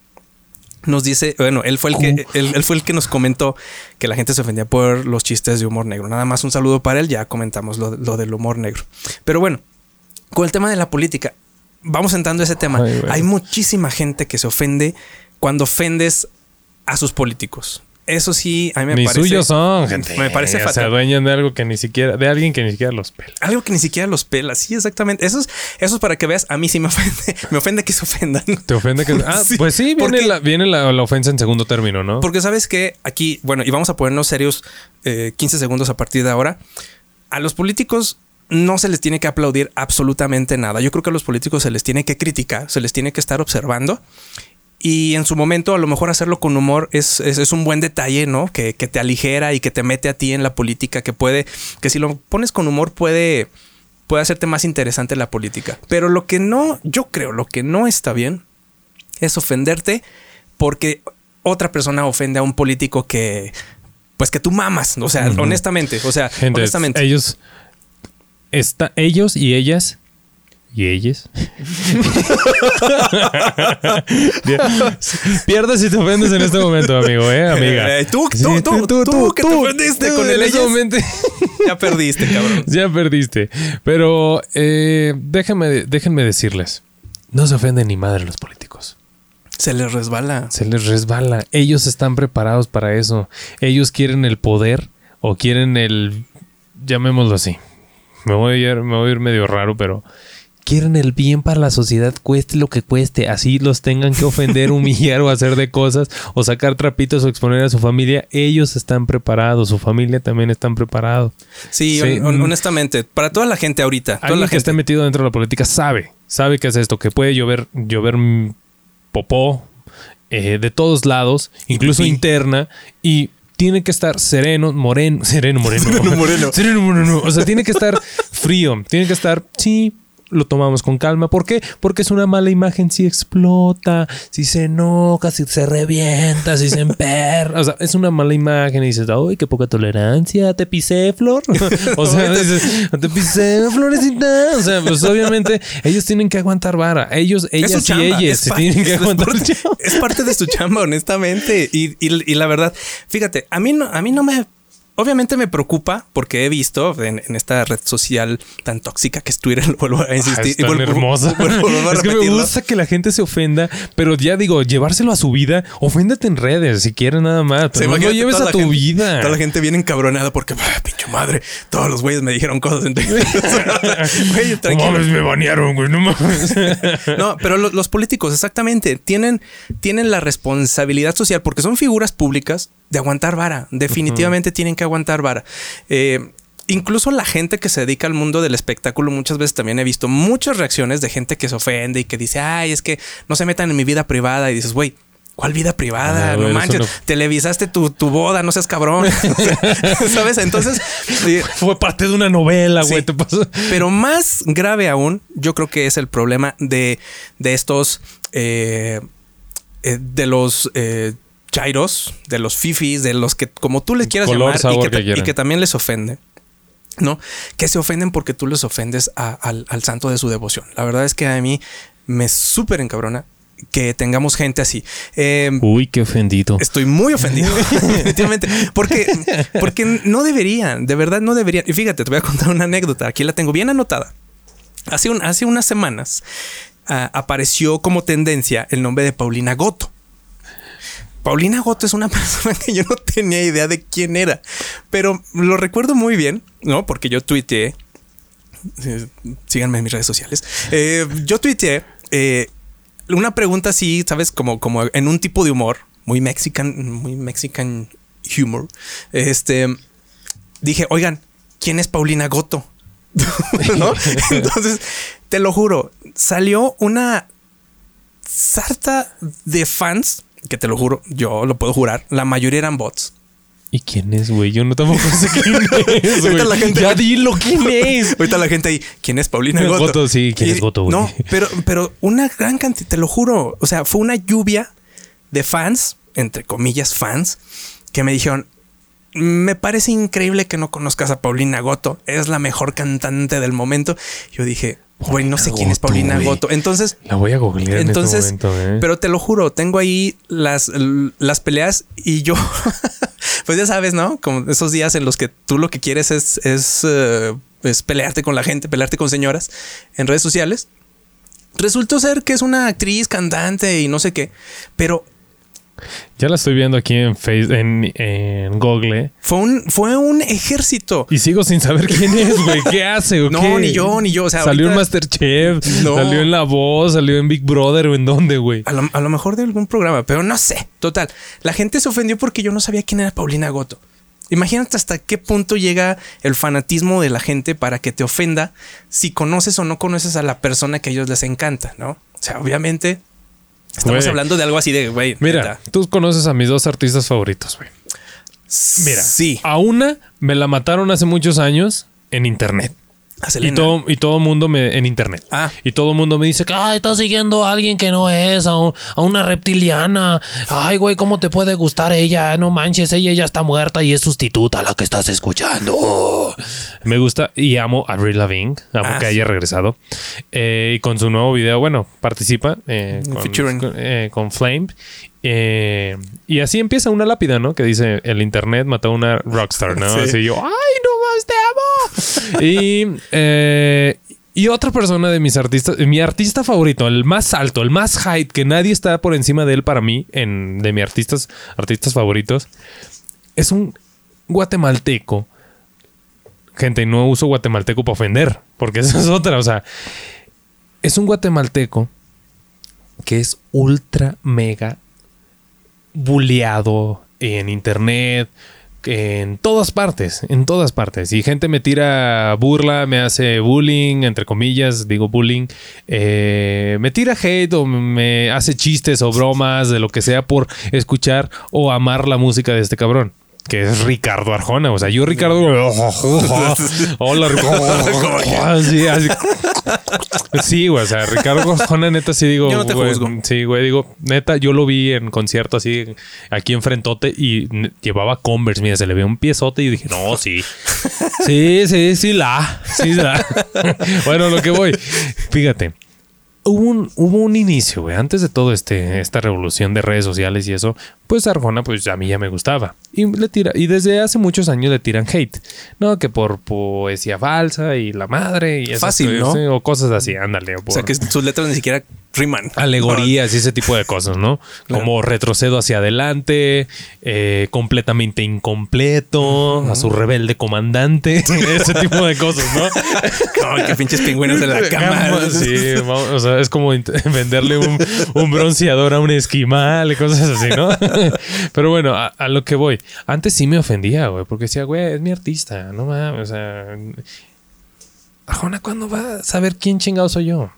Speaker 2: nos dice, bueno, él fue el que él, él fue el que nos comentó que la gente se ofendía por los chistes de humor negro. Nada más un saludo para él, ya comentamos lo, lo del humor negro. Pero bueno, con el tema de la política, vamos entrando a ese tema.
Speaker 1: Ay.
Speaker 2: Hay muchísima gente que se ofende cuando ofendes a sus políticos. Eso sí, a mí me
Speaker 1: Ni
Speaker 2: parece.
Speaker 1: suyos son, gente.
Speaker 2: Me parece
Speaker 1: Se
Speaker 2: fatal.
Speaker 1: adueñan de algo que ni siquiera, de alguien que ni siquiera los pela.
Speaker 2: Algo que ni siquiera los pela. Sí, exactamente. Eso es, eso es para que veas. A mí sí me ofende. Me ofende que se ofendan.
Speaker 1: Te ofende que. Ah,
Speaker 2: Sí,
Speaker 1: pues sí, viene,
Speaker 2: porque-
Speaker 1: la, viene la, la ofensa en segundo término, ¿no?
Speaker 2: Porque sabes que aquí, bueno, y vamos a ponernos serios eh, 15 segundos a partir de ahora. A los políticos no se les tiene que aplaudir absolutamente nada. Yo creo que a los políticos se les tiene que criticar, se les tiene que estar observando. Y en su momento, a lo mejor hacerlo con humor es, es, es un buen detalle, ¿no? Que, que te aligera y que te mete a ti en la política, que puede, que si lo pones con humor puede, puede hacerte más interesante la política. Pero lo que no, yo creo, lo que no está bien es ofenderte porque otra persona ofende a un político que, pues que tú mamas. O sea, honestamente, o sea,
Speaker 1: Gente,
Speaker 2: honestamente.
Speaker 1: ellos. Está, ellos y ellas. ¿Y ellas? Pierdes si te ofendes en este momento, amigo, ¿eh? Amiga.
Speaker 2: Eh, tú, tú, tú, tú, que te ofendiste con el ellas. Ya perdiste, cabrón.
Speaker 1: ya perdiste. Pero eh, déjenme, déjenme decirles: no se ofenden ni madre los políticos.
Speaker 2: Se les resbala.
Speaker 1: Se les resbala. Ellos están preparados para eso. Ellos quieren el poder o quieren el. Llamémoslo así. Me voy a ir, me voy a ir medio raro, pero. Quieren el bien para la sociedad, cueste lo que cueste. Así los tengan que ofender, humillar o hacer de cosas, o sacar trapitos o exponer a su familia. Ellos están preparados, su familia también están preparados.
Speaker 2: Sí,
Speaker 1: Sí.
Speaker 2: hon- honestamente, para toda la gente ahorita, toda
Speaker 1: Alguien
Speaker 2: la
Speaker 1: que esté
Speaker 2: gente.
Speaker 1: metido dentro de la política sabe, sabe que es esto, que puede llover, llover mm, popó eh, de todos lados, incluso interna, y tiene que estar sereno, moreno, sereno, moreno.
Speaker 2: Sereno, moreno.
Speaker 1: sereno, moreno. O sea, tiene que estar frío, tiene que estar, sí. Lo tomamos con calma. ¿Por qué? Porque es una mala imagen si explota, si se enoja, si se revienta, si se emperra. O sea, es una mala imagen y dices, ¡ay, qué poca tolerancia! ¿Te pisé, Flor? o sea, dices, ¿te pisé, Florecita? O sea, pues obviamente ellos tienen que aguantar vara. Ellos,
Speaker 2: Es
Speaker 1: ellas y ellas
Speaker 2: es
Speaker 1: se tienen que
Speaker 2: es
Speaker 1: aguantar.
Speaker 2: parte- Es parte de su chamba, honestamente. Y, y- y la verdad, fíjate, a mí no, a mí no me. Obviamente me preocupa porque he visto en, en esta red social tan tóxica que es Twitter, vuelvo a
Speaker 1: Ah,
Speaker 2: insistir.
Speaker 1: es tan
Speaker 2: y vuelvo-
Speaker 1: hermosa.
Speaker 2: vuelvo- vuelvo a
Speaker 1: es que me gusta que la gente se ofenda, pero ya digo, llevárselo a su vida, oféndete en redes si quieres nada más, pero no lo lleves a tu
Speaker 2: gente-
Speaker 1: vida.
Speaker 2: Toda la gente viene encabronada porque, "Ah, pinche madre, todos los güeyes me dijeron cosas. en Twitter". Güey,
Speaker 1: No
Speaker 2: tranquilo.
Speaker 1: mames, me banearon, güey, no mames.
Speaker 2: No, pero lo- los políticos exactamente tienen, tienen la responsabilidad social porque son figuras públicas de aguantar vara. Definitivamente tienen que aguantar vara. Eh, incluso la gente que se dedica al mundo del espectáculo, muchas veces también he visto muchas reacciones de gente que se ofende y que dice, ay, es que no se metan en mi vida privada. Y dices, güey. ¿Cuál vida privada?
Speaker 1: Ah,
Speaker 2: no manches,
Speaker 1: no-
Speaker 2: televisaste tu, tu boda, no seas cabrón. ¿Sabes? Entonces, eh,
Speaker 1: Fue parte de una novela, güey,
Speaker 2: Sí.
Speaker 1: te pasó.
Speaker 2: pero más grave aún, yo creo que es el problema de, de estos, eh, eh, de los eh, chairos, de los fifis, de los que, como tú les quieras
Speaker 1: Color,
Speaker 2: llamar, y que, y que también les ofende. ¿No? Que se ofenden porque tú les ofendes a- al, al santo de su devoción. La verdad es que a mí me súper encabrona que tengamos gente así. Eh,
Speaker 1: Uy, qué ofendido.
Speaker 2: Estoy muy ofendido, definitivamente, porque, porque no deberían, de verdad no deberían. Y fíjate, te voy a contar una anécdota, aquí la tengo bien anotada. Hace, un- hace unas semanas ah, apareció como tendencia el nombre de Paulina Goto. Paulina Goto es una persona que yo no tenía idea de quién era, pero lo recuerdo muy bien, ¿no? Porque yo tuiteé, eh, síganme en mis redes sociales, eh, yo tuiteé eh, una pregunta así, ¿sabes? Como, como en un tipo de humor, muy mexican, muy mexican humor. Este, dije, oigan, ¿quién es Paulina Goto? ¿No? Entonces, te lo juro, salió una sarta de fans, que te lo juro, yo lo puedo jurar, la mayoría eran bots.
Speaker 1: ¿Y quién es, güey? Yo no tampoco sé quién es,
Speaker 2: Ahorita la gente-
Speaker 1: Ya dilo quién es.
Speaker 2: Ahorita la gente ahí, ¿quién es Paulina Goto?
Speaker 1: Goto, sí, ¿quién
Speaker 2: Y-
Speaker 1: es Goto, güey?
Speaker 2: No, pero, pero una gran cantidad, te lo juro. O sea, fue una lluvia de fans, entre comillas, fans, que me dijeron. Me parece increíble que no conozcas a Paulina Goto. Es la mejor cantante del momento. Yo dije, güey, no sé quién es Paulina
Speaker 1: güey.
Speaker 2: Goto. Entonces,
Speaker 1: La voy a googlear
Speaker 2: entonces,
Speaker 1: en este momento, ¿eh?
Speaker 2: pero te lo juro, tengo ahí las, las peleas y yo, pues ya sabes, ¿no? Como esos días en los que tú lo que quieres es, es, eh, es pelearte con la gente, pelearte con señoras en redes sociales. Resultó ser que es una actriz, cantante y no sé qué, pero
Speaker 1: Ya la estoy viendo aquí en Face, en, en Google.
Speaker 2: fue un, fue un ejército.
Speaker 1: Y sigo sin saber quién es, güey. ¿Qué hace? o
Speaker 2: No,
Speaker 1: qué?
Speaker 2: ni yo, ni yo. O sea,
Speaker 1: salió en
Speaker 2: ahorita-
Speaker 1: Masterchef,
Speaker 2: No.
Speaker 1: salió en La Voz, salió en Big Brother o en dónde, güey.
Speaker 2: A lo, a lo mejor de algún programa, pero no sé. Total, la gente se ofendió porque yo no sabía quién era Paulina Goto. Imagínate hasta qué punto llega el fanatismo de la gente para que te ofenda si conoces o no conoces a la persona que a ellos les encanta, ¿no? O sea, obviamente estamos hablando de algo así de, güey,
Speaker 1: Mira,
Speaker 2: neta.
Speaker 1: tú conoces a mis dos artistas favoritos, güey. Mira,
Speaker 2: sí,
Speaker 1: a una me la mataron hace muchos años en internet. Y todo, y todo mundo me en internet.
Speaker 2: Ah.
Speaker 1: Y todo mundo me dice que ay, estás siguiendo a alguien que no es, a, un- a una reptiliana. Ay, güey, ¿cómo te puede gustar ella? No manches, ella ya está muerta y es sustituta a la que estás escuchando. Me gusta y amo a Avril Lavigne, amo
Speaker 2: Ah,
Speaker 1: que
Speaker 2: sí.
Speaker 1: haya regresado. Eh, y con su nuevo video, bueno, participa eh, con,
Speaker 2: Featuring.
Speaker 1: con- eh, con Flame. Y así empieza una lápida, ¿no? Que dice, el internet mató a una rockstar, ¿no?
Speaker 2: Sí.
Speaker 1: Así yo, ¡ay, no más te amo! y, y otra persona de mis artistas, mi artista favorito, el más alto, el más hype, que nadie está por encima de él para mí, en, de mis artistas, artistas favoritos, es un guatemalteco. Gente, no uso guatemalteco para ofender, porque esa es otra, o sea, es un guatemalteco que es ultra mega bulleado en internet, en todas partes, en todas partes. Y gente me tira burla, me hace bullying, entre comillas, digo bullying, eh, me tira hate o me hace chistes o bromas de lo que sea por escuchar o amar la música de este cabrón. Que es Ricardo Arjona. O sea, yo, Ricardo. Hola, Ricardo. Sí, así. Sí, güey. O sea, Ricardo Arjona, neta, sí digo.
Speaker 2: Yo no te
Speaker 1: güey,
Speaker 2: juzgo.
Speaker 1: Sí, güey. Digo, neta, yo lo vi en concierto así, aquí en Frentote y llevaba Converse. Mira, se le veía un piezote y dije, no, sí. Sí, sí, sí, la. Sí, la. bueno, lo que voy. Fíjate. Hubo un, hubo un inicio, güey. Antes de todo este, esta revolución de redes sociales y eso, pues Arjona, pues a mí ya me gustaba. Y le tira, y desde hace muchos años le tiran hate. No, que por poesía falsa y la madre y
Speaker 2: Fácil, ¿no?
Speaker 1: O cosas así, ándale. o
Speaker 2: O sea, que sus letras ni siquiera riman.
Speaker 1: alegorías y ese tipo de cosas, ¿no? Como retrocedo hacia adelante, eh, completamente incompleto, a su rebelde comandante, ese tipo de cosas, ¿no?
Speaker 2: Ay, qué pinches pingüinos de la cama.
Speaker 1: Sí, vamos, o sea, es como venderle un, un bronceador a un esquimal y cosas así, ¿no? Pero bueno, a, a lo que voy. Antes sí me ofendía, güey, porque decía, güey, es mi artista, no mames, o sea... Arjona, ¿cuándo va a saber quién chingado soy yo?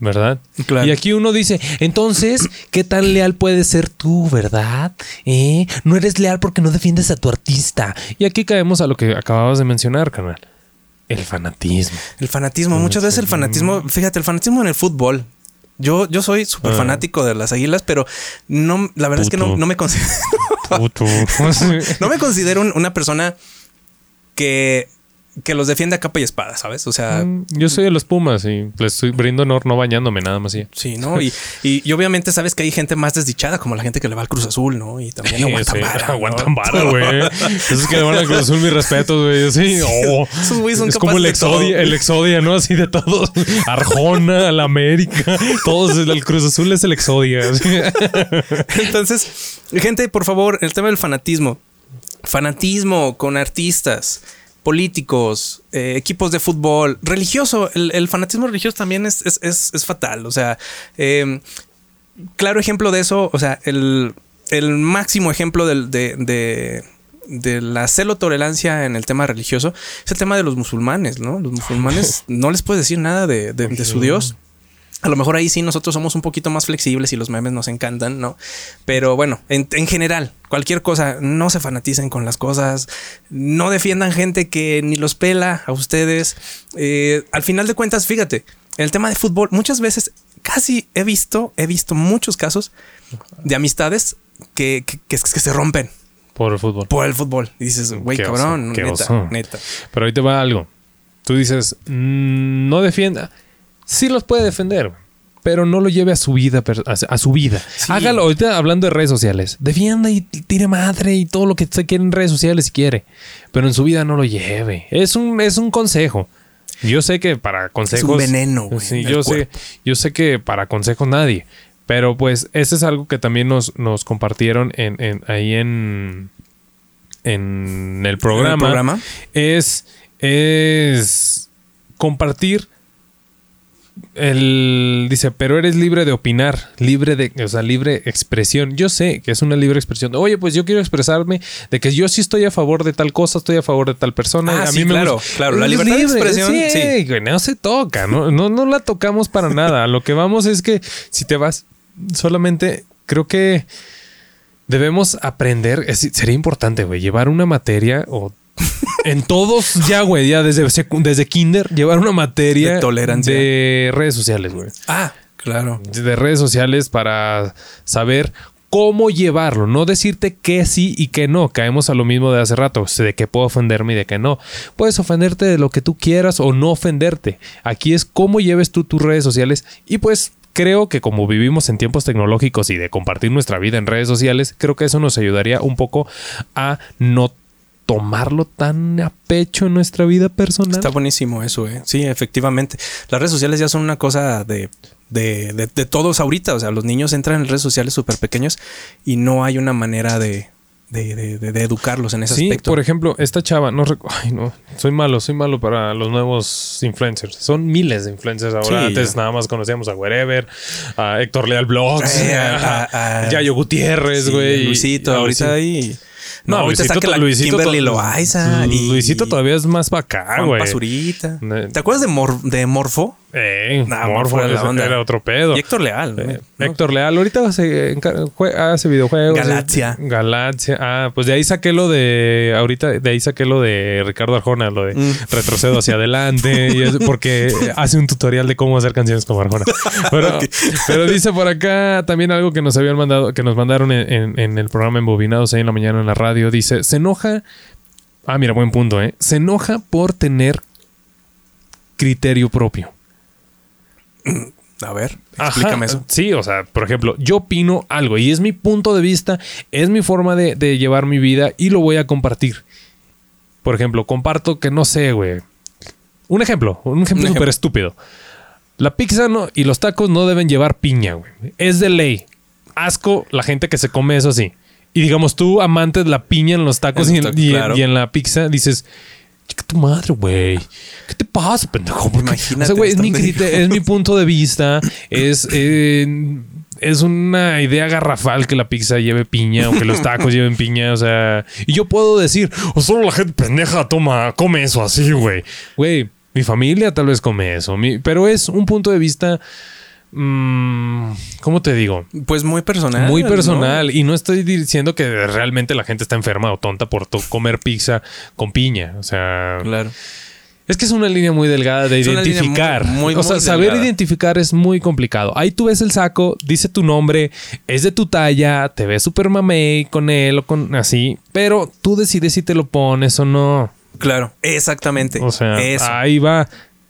Speaker 1: ¿Verdad?
Speaker 2: Claro.
Speaker 1: Y aquí uno dice, entonces, ¿qué tan leal puedes ser tú, verdad? ¿Eh? No eres leal porque no defiendes a tu artista. Y aquí caemos a lo que acababas de mencionar, carnal. El fanatismo.
Speaker 2: El fanatismo, muchas veces el fanatismo, fíjate, el fanatismo en el fútbol. Yo, yo soy súper
Speaker 1: Ah.
Speaker 2: fanático de las águilas, pero no, la verdad es que no, no me considero, no me considero un- una persona que que los defiende a capa y espada, ¿sabes? O sea,
Speaker 1: Mm, Yo soy de los Pumas y les estoy brindo honor no bañándome nada más. así.
Speaker 2: sí, ¿no? Y, y, y obviamente sabes que hay gente más desdichada, como la gente que le va al Cruz Azul, ¿no? Y también aguantan vara,
Speaker 1: aguantan vara, güey. Esos que le van a Cruz Azul, mis respetos, güey. Sí, oh.
Speaker 2: Esos güeyes son
Speaker 1: es como el. Exodia, el Exodia, ¿no? Así de todos. Arjona, la América. Todos, el Cruz Azul es el Exodia.
Speaker 2: Entonces, gente, por favor, el tema del fanatismo. Fanatismo con artistas, políticos, eh, equipos de fútbol, religioso. El, el fanatismo religioso también es, es, es- es fatal. O sea, eh, claro ejemplo de eso, o sea, el, el máximo ejemplo del- de, de- de la celotolerancia en el tema religioso es el tema de los musulmanes, ¿no? Los musulmanes no les puedes decir nada de, de- de su Dios. A lo mejor ahí sí nosotros somos un poquito más flexibles y los memes nos encantan, ¿no? Pero bueno, en, en general, cualquier cosa, no se fanaticen con las cosas, no defiendan gente que ni los pela a ustedes. Eh, al final de cuentas, fíjate, el tema de fútbol, muchas veces, casi he visto, he visto muchos casos de amistades que, que, que- que se rompen
Speaker 1: Por el fútbol.
Speaker 2: por el fútbol. Y dices, güey,
Speaker 1: oso,
Speaker 2: cabrón,
Speaker 1: qué
Speaker 2: neta,
Speaker 1: oso.
Speaker 2: neta.
Speaker 1: Pero ahí te va algo. Tú dices, mm, no defienda. Sí los puede defender, pero no lo lleve a su vida. A, su vida.
Speaker 2: Sí.
Speaker 1: Hágalo. Ahorita hablando de redes sociales. Defienda y tire madre y todo lo que se quiere en redes sociales si quiere. Pero en su vida no lo lleve. Es un, es un consejo. Yo sé que para consejos.
Speaker 2: veneno, güey,
Speaker 1: Sí,
Speaker 2: en el
Speaker 1: yo sé, yo sé que para consejos nadie. Pero pues, ese es algo que también nos, nos compartieron en, en- ahí en, en el programa.
Speaker 2: programa?
Speaker 1: Es, es compartir el dice, pero eres libre de opinar, libre de, o sea, libre expresión. Yo sé que es una libre expresión. Oye, pues yo quiero expresarme de que yo sí estoy a favor de tal cosa, estoy a favor de tal persona.
Speaker 2: Ah,
Speaker 1: a
Speaker 2: sí,
Speaker 1: mí me
Speaker 2: claro, claro, la libertad de expresión,
Speaker 1: Sí, no se toca, no, no, no la tocamos para nada. Lo que vamos es que si te vas, solamente creo que debemos aprender. es- sería importante, güey, llevar una materia o en todos ya, güey, ya desde, desde kinder, llevar una materia
Speaker 2: De tolerancia.
Speaker 1: de redes sociales, güey.
Speaker 2: Ah, claro.
Speaker 1: De redes sociales para saber cómo llevarlo, no decirte que sí y que no. Caemos a lo mismo de hace rato, de que puedo ofenderme y de que no. Puedes ofenderte de lo que tú quieras o no ofenderte. Aquí es cómo lleves tú tus redes sociales y pues creo que como vivimos en tiempos tecnológicos y de compartir nuestra vida en redes sociales, creo que eso nos ayudaría un poco a no tomarlo tan a pecho en nuestra vida personal.
Speaker 2: Está buenísimo eso, ¿eh? Sí, efectivamente. Las redes sociales ya son una cosa de, de, de- de todos ahorita. O sea, los niños entran en redes sociales súper pequeños y no hay una manera de, de, de- de- de educarlos en ese
Speaker 1: Sí,
Speaker 2: aspecto.
Speaker 1: por ejemplo, esta chava, no ay no, soy malo, soy malo para los nuevos influencers. Son miles de influencers ahora.
Speaker 2: Sí,
Speaker 1: Antes
Speaker 2: ya.
Speaker 1: nada más conocíamos a Wherever, a Héctor Leal Blogs,
Speaker 2: Eh,
Speaker 1: a,
Speaker 2: a- a-
Speaker 1: Yayo Gutiérrez, güey.
Speaker 2: Luisito, ahorita ahí. No, ahorita está que la
Speaker 1: Luisito
Speaker 2: Kimberly Loaiza y
Speaker 1: Luisito todavía es más
Speaker 2: Juan
Speaker 1: güey.
Speaker 2: Pazurita.
Speaker 1: Ne-
Speaker 2: ¿Te acuerdas de, Mor- de Morfo?
Speaker 1: Eh,
Speaker 2: Nah,
Speaker 1: Morfo
Speaker 2: la
Speaker 1: era-
Speaker 2: onda.
Speaker 1: era otro pedo.
Speaker 2: Y Héctor Leal.
Speaker 1: Eh,
Speaker 2: ¿no?
Speaker 1: Héctor Leal, ahorita hace, videojuegos.
Speaker 2: Galaxia.
Speaker 1: Galaxia. Ah, pues de ahí saqué lo de. Ahorita de ahí saqué lo de Ricardo Arjona, lo de
Speaker 2: Mm.
Speaker 1: retrocedo hacia adelante. y es porque hace un tutorial de cómo hacer canciones como Arjona. Pero, pero dice por acá también algo que nos habían mandado, que nos mandaron en, en- en el programa Embobinados ahí en la mañana en la radio. Dice: se enoja. Ah, mira, buen punto, ¿eh? Se enoja por tener criterio propio.
Speaker 2: A ver,
Speaker 1: Ajá,
Speaker 2: explícame eso.
Speaker 1: Sí, o sea, por ejemplo, yo opino algo y es mi punto de vista, es mi forma de, de llevar mi vida y lo voy a compartir. Por ejemplo, comparto que no sé, güey. Un ejemplo, un ejemplo súper estúpido. La pizza no, y los tacos no deben llevar piña, güey. Es de ley. Asco la gente que se come eso así. Y digamos, tú, amante de la piña en los tacos
Speaker 2: En
Speaker 1: y en,
Speaker 2: tacos,
Speaker 1: y en-
Speaker 2: claro.
Speaker 1: y en la pizza, dices, tu madre, güey. ¿Qué te pasa, pendejo?
Speaker 2: Imagínate,
Speaker 1: O sea, güey, es mi, es punto de vista. Es, eh, es una idea garrafal que la pizza lleve piña o que los tacos lleven piña. O sea, y yo puedo decir, o solo la gente pendeja toma, come eso así, güey. Güey, mi familia tal vez come eso. mi- pero es un punto de vista. Mm, ¿Cómo te digo?
Speaker 2: Pues muy personal.
Speaker 1: Muy
Speaker 2: ¿no?
Speaker 1: personal. Y no estoy diciendo que realmente la gente está enferma o tonta por comer pizza con piña. O sea,
Speaker 2: Claro.
Speaker 1: es que es una línea muy delgada de
Speaker 2: Es
Speaker 1: identificar.
Speaker 2: muy- muy-
Speaker 1: o sea, saber
Speaker 2: delgada.
Speaker 1: identificar es muy complicado. Ahí tú ves el saco, dice tu nombre, es de tu talla, te ves super mamey con él o con así, pero tú decides si te lo pones o no.
Speaker 2: Claro, exactamente.
Speaker 1: O sea,
Speaker 2: Eso.
Speaker 1: ahí va.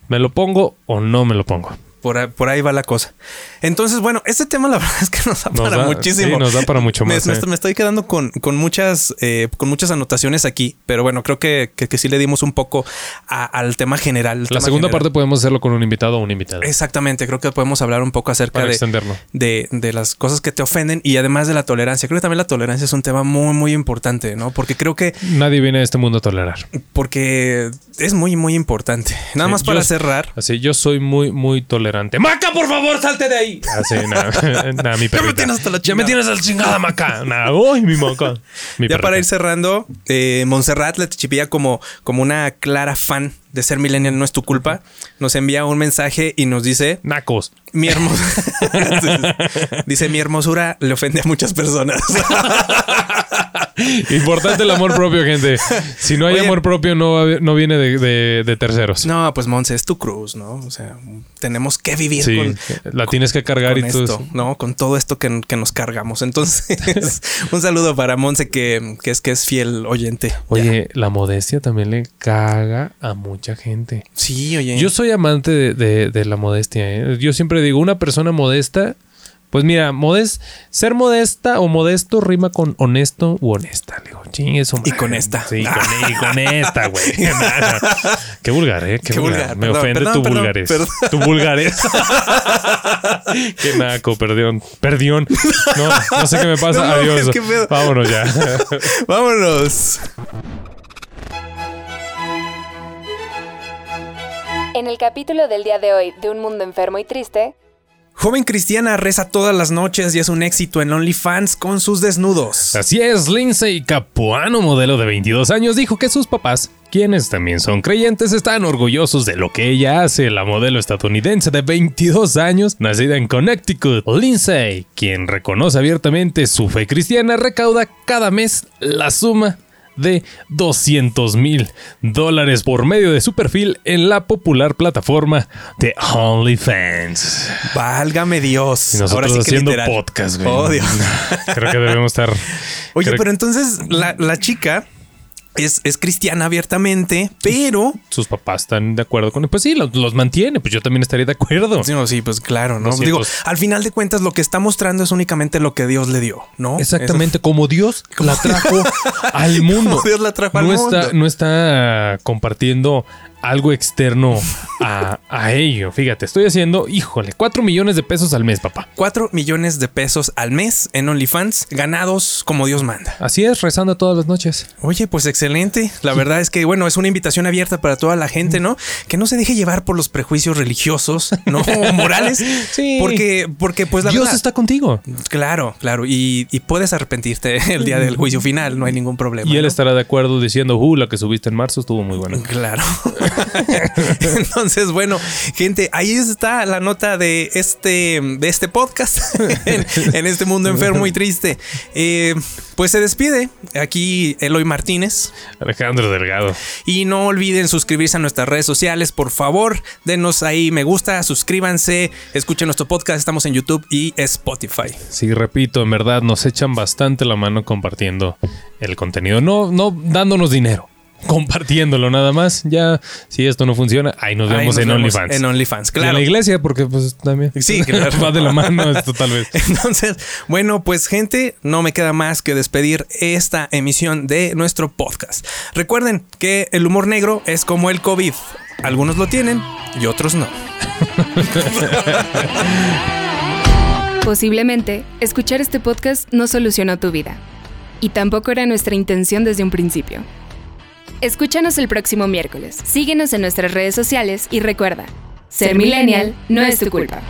Speaker 1: ¿Me lo pongo o no me lo pongo?
Speaker 2: Por, ahí- por ahí va la cosa. Entonces, bueno, este tema la verdad es que nos da
Speaker 1: Nos
Speaker 2: para
Speaker 1: da-
Speaker 2: muchísimo.
Speaker 1: sí, nos da para mucho más,
Speaker 2: Me,
Speaker 1: eh.
Speaker 2: estoy- me estoy quedando con, con muchas eh, con muchas anotaciones aquí, pero bueno, creo que, que, que sí le dimos un poco a- al tema general.
Speaker 1: La
Speaker 2: tema
Speaker 1: segunda
Speaker 2: general.
Speaker 1: parte podemos hacerlo con un invitado o una invitada.
Speaker 2: Exactamente, creo que podemos hablar un poco acerca
Speaker 1: Para
Speaker 2: de, de, de las cosas que te ofenden y además de la tolerancia. Creo que también la tolerancia es un tema muy, muy importante, ¿no? Porque creo que
Speaker 1: Nadie viene a este mundo a tolerar.
Speaker 2: porque es muy, muy importante. Nada
Speaker 1: Sí,
Speaker 2: más para
Speaker 1: yo-
Speaker 2: cerrar.
Speaker 1: Así, yo soy muy, muy tolerante. ¡Maca, por favor, salte de ahí! Así, nada, nada, mi perrita.
Speaker 2: tienes hasta la
Speaker 1: Ya me tienes a la chingada, Maca. Nada, ¡Uy, mi Maca! Mi
Speaker 2: Ya para ir cerrando, eh, Montserrat le chipilla como, como una clara fan de ser millennial no es tu culpa. Nos envía un mensaje y nos dice:
Speaker 1: Nacos.
Speaker 2: Mi hermosura. dice: Mi hermosura le ofende a muchas personas.
Speaker 1: Importante el amor propio, gente. Si no hay
Speaker 2: Oye.
Speaker 1: amor propio, no, no viene de, de- de terceros.
Speaker 2: no, pues Monse, es tu cruz, ¿no? O sea, tenemos que vivir
Speaker 1: sí,
Speaker 2: con,
Speaker 1: la tienes que cargar
Speaker 2: con
Speaker 1: y tú.
Speaker 2: esto, ¿no? Con todo esto que, que nos cargamos. Entonces, un saludo para Monse, que, que es que es fiel oyente.
Speaker 1: Oye, la modestia también le caga a mucha gente.
Speaker 2: Sí, oye.
Speaker 1: Yo soy amante de, de- de la modestia. ¿eh? Yo siempre digo, una persona modesta, pues mira, modest, ser modesta o modesto rima con honesto u honesta. Le digo, chingue su
Speaker 2: Y
Speaker 1: madre".
Speaker 2: con esta.
Speaker 1: Sí, con, y con esta, güey. Qué vulgar, ¿eh? Qué,
Speaker 2: Qué
Speaker 1: vulgar.
Speaker 2: vulgar.
Speaker 1: Me
Speaker 2: Perdón,
Speaker 1: ofende
Speaker 2: perdón,
Speaker 1: tu
Speaker 2: perdón,
Speaker 1: vulgares.
Speaker 2: perdón.
Speaker 1: Tu vulgares. Qué naco, perdión. Perdión. No, no sé qué me pasa.
Speaker 2: No
Speaker 1: Adiós. Vámonos ya.
Speaker 2: Vámonos.
Speaker 3: En el capítulo del día de hoy de Un Mundo Enfermo y Triste,
Speaker 2: Joven cristiana reza todas las noches y es un éxito en OnlyFans con sus desnudos.
Speaker 1: Así es, Lindsay Capuano, modelo de 22 años, dijo que sus papás, quienes también son creyentes, están orgullosos de lo que ella hace. La modelo estadounidense de 22 años, nacida en Connecticut, Lindsay, quien reconoce abiertamente su fe cristiana, recauda cada mes la suma de 200 mil dólares por medio de su perfil en la popular plataforma de OnlyFans.
Speaker 2: Válgame Dios.
Speaker 1: Y nosotros
Speaker 2: Ahora sí que
Speaker 1: haciendo
Speaker 2: literal.
Speaker 1: podcast, güey.
Speaker 2: Oh, Dios.
Speaker 1: Creo que debemos estar.
Speaker 2: Oye,
Speaker 1: creo-
Speaker 2: pero entonces la, la chica es, es cristiana abiertamente, pero.
Speaker 1: sus papás están de acuerdo con él. Pues sí, los, los mantiene. Pues yo también estaría de acuerdo.
Speaker 2: Sí, no, sí, pues claro, ¿no?
Speaker 1: 200.
Speaker 2: Digo, al final de cuentas, lo que está mostrando es únicamente lo que Dios le dio, ¿no?
Speaker 1: Exactamente, como Dios la trajo al mundo.
Speaker 2: Como Dios la trajo al
Speaker 1: no
Speaker 2: mundo.
Speaker 1: Está, no está compartiendo algo externo a, a ello. Fíjate, estoy haciendo, híjole, 4 millones de pesos al mes, papá.
Speaker 2: 4 millones de pesos al mes en OnlyFans, ganados como Dios manda.
Speaker 1: Así es, rezando todas las noches.
Speaker 2: Oye, pues excelente. La verdad es que, bueno, es una invitación abierta para toda la gente, ¿no? Que no se deje llevar por los prejuicios religiosos, ¿no? O morales.
Speaker 1: Sí.
Speaker 2: Porque, porque pues la
Speaker 1: Dios
Speaker 2: verdad-
Speaker 1: está contigo.
Speaker 2: Claro, claro. Y, y puedes arrepentirte el día del juicio final, no hay ningún problema.
Speaker 1: Y él
Speaker 2: ¿no?
Speaker 1: estará de acuerdo diciendo, uh, la que subiste en marzo estuvo muy buena.
Speaker 2: Claro. Entonces, bueno, gente, ahí está la nota de este, de este podcast en, en este mundo enfermo y triste. Eh, pues se despide aquí Eloy Martínez.
Speaker 1: Alejandro Delgado.
Speaker 2: Y no olviden suscribirse a nuestras redes sociales, por favor. Denos ahí me gusta, suscríbanse, escuchen nuestro podcast. Estamos en YouTube y Spotify.
Speaker 1: Sí, repito, en verdad nos echan bastante la mano compartiendo el contenido. No, no dándonos dinero. Compartiéndolo nada más. Ya, si esto no funciona, ahí nos
Speaker 2: Ahí
Speaker 1: vemos
Speaker 2: nos
Speaker 1: en OnlyFans.
Speaker 2: En OnlyFans,
Speaker 1: Y
Speaker 2: claro.
Speaker 1: En la iglesia, porque pues también.
Speaker 2: Sí, claro.
Speaker 1: Va de la mano esto tal vez.
Speaker 2: Entonces, bueno, pues gente, no me queda más que despedir esta emisión de nuestro podcast. Recuerden que el humor negro es como el COVID. Algunos lo tienen y otros no.
Speaker 3: posiblemente, escuchar este podcast no solucionó tu vida. Y tampoco era nuestra intención desde un principio. Escúchanos el próximo miércoles, síguenos en nuestras redes sociales y recuerda, ser millennial no es tu culpa.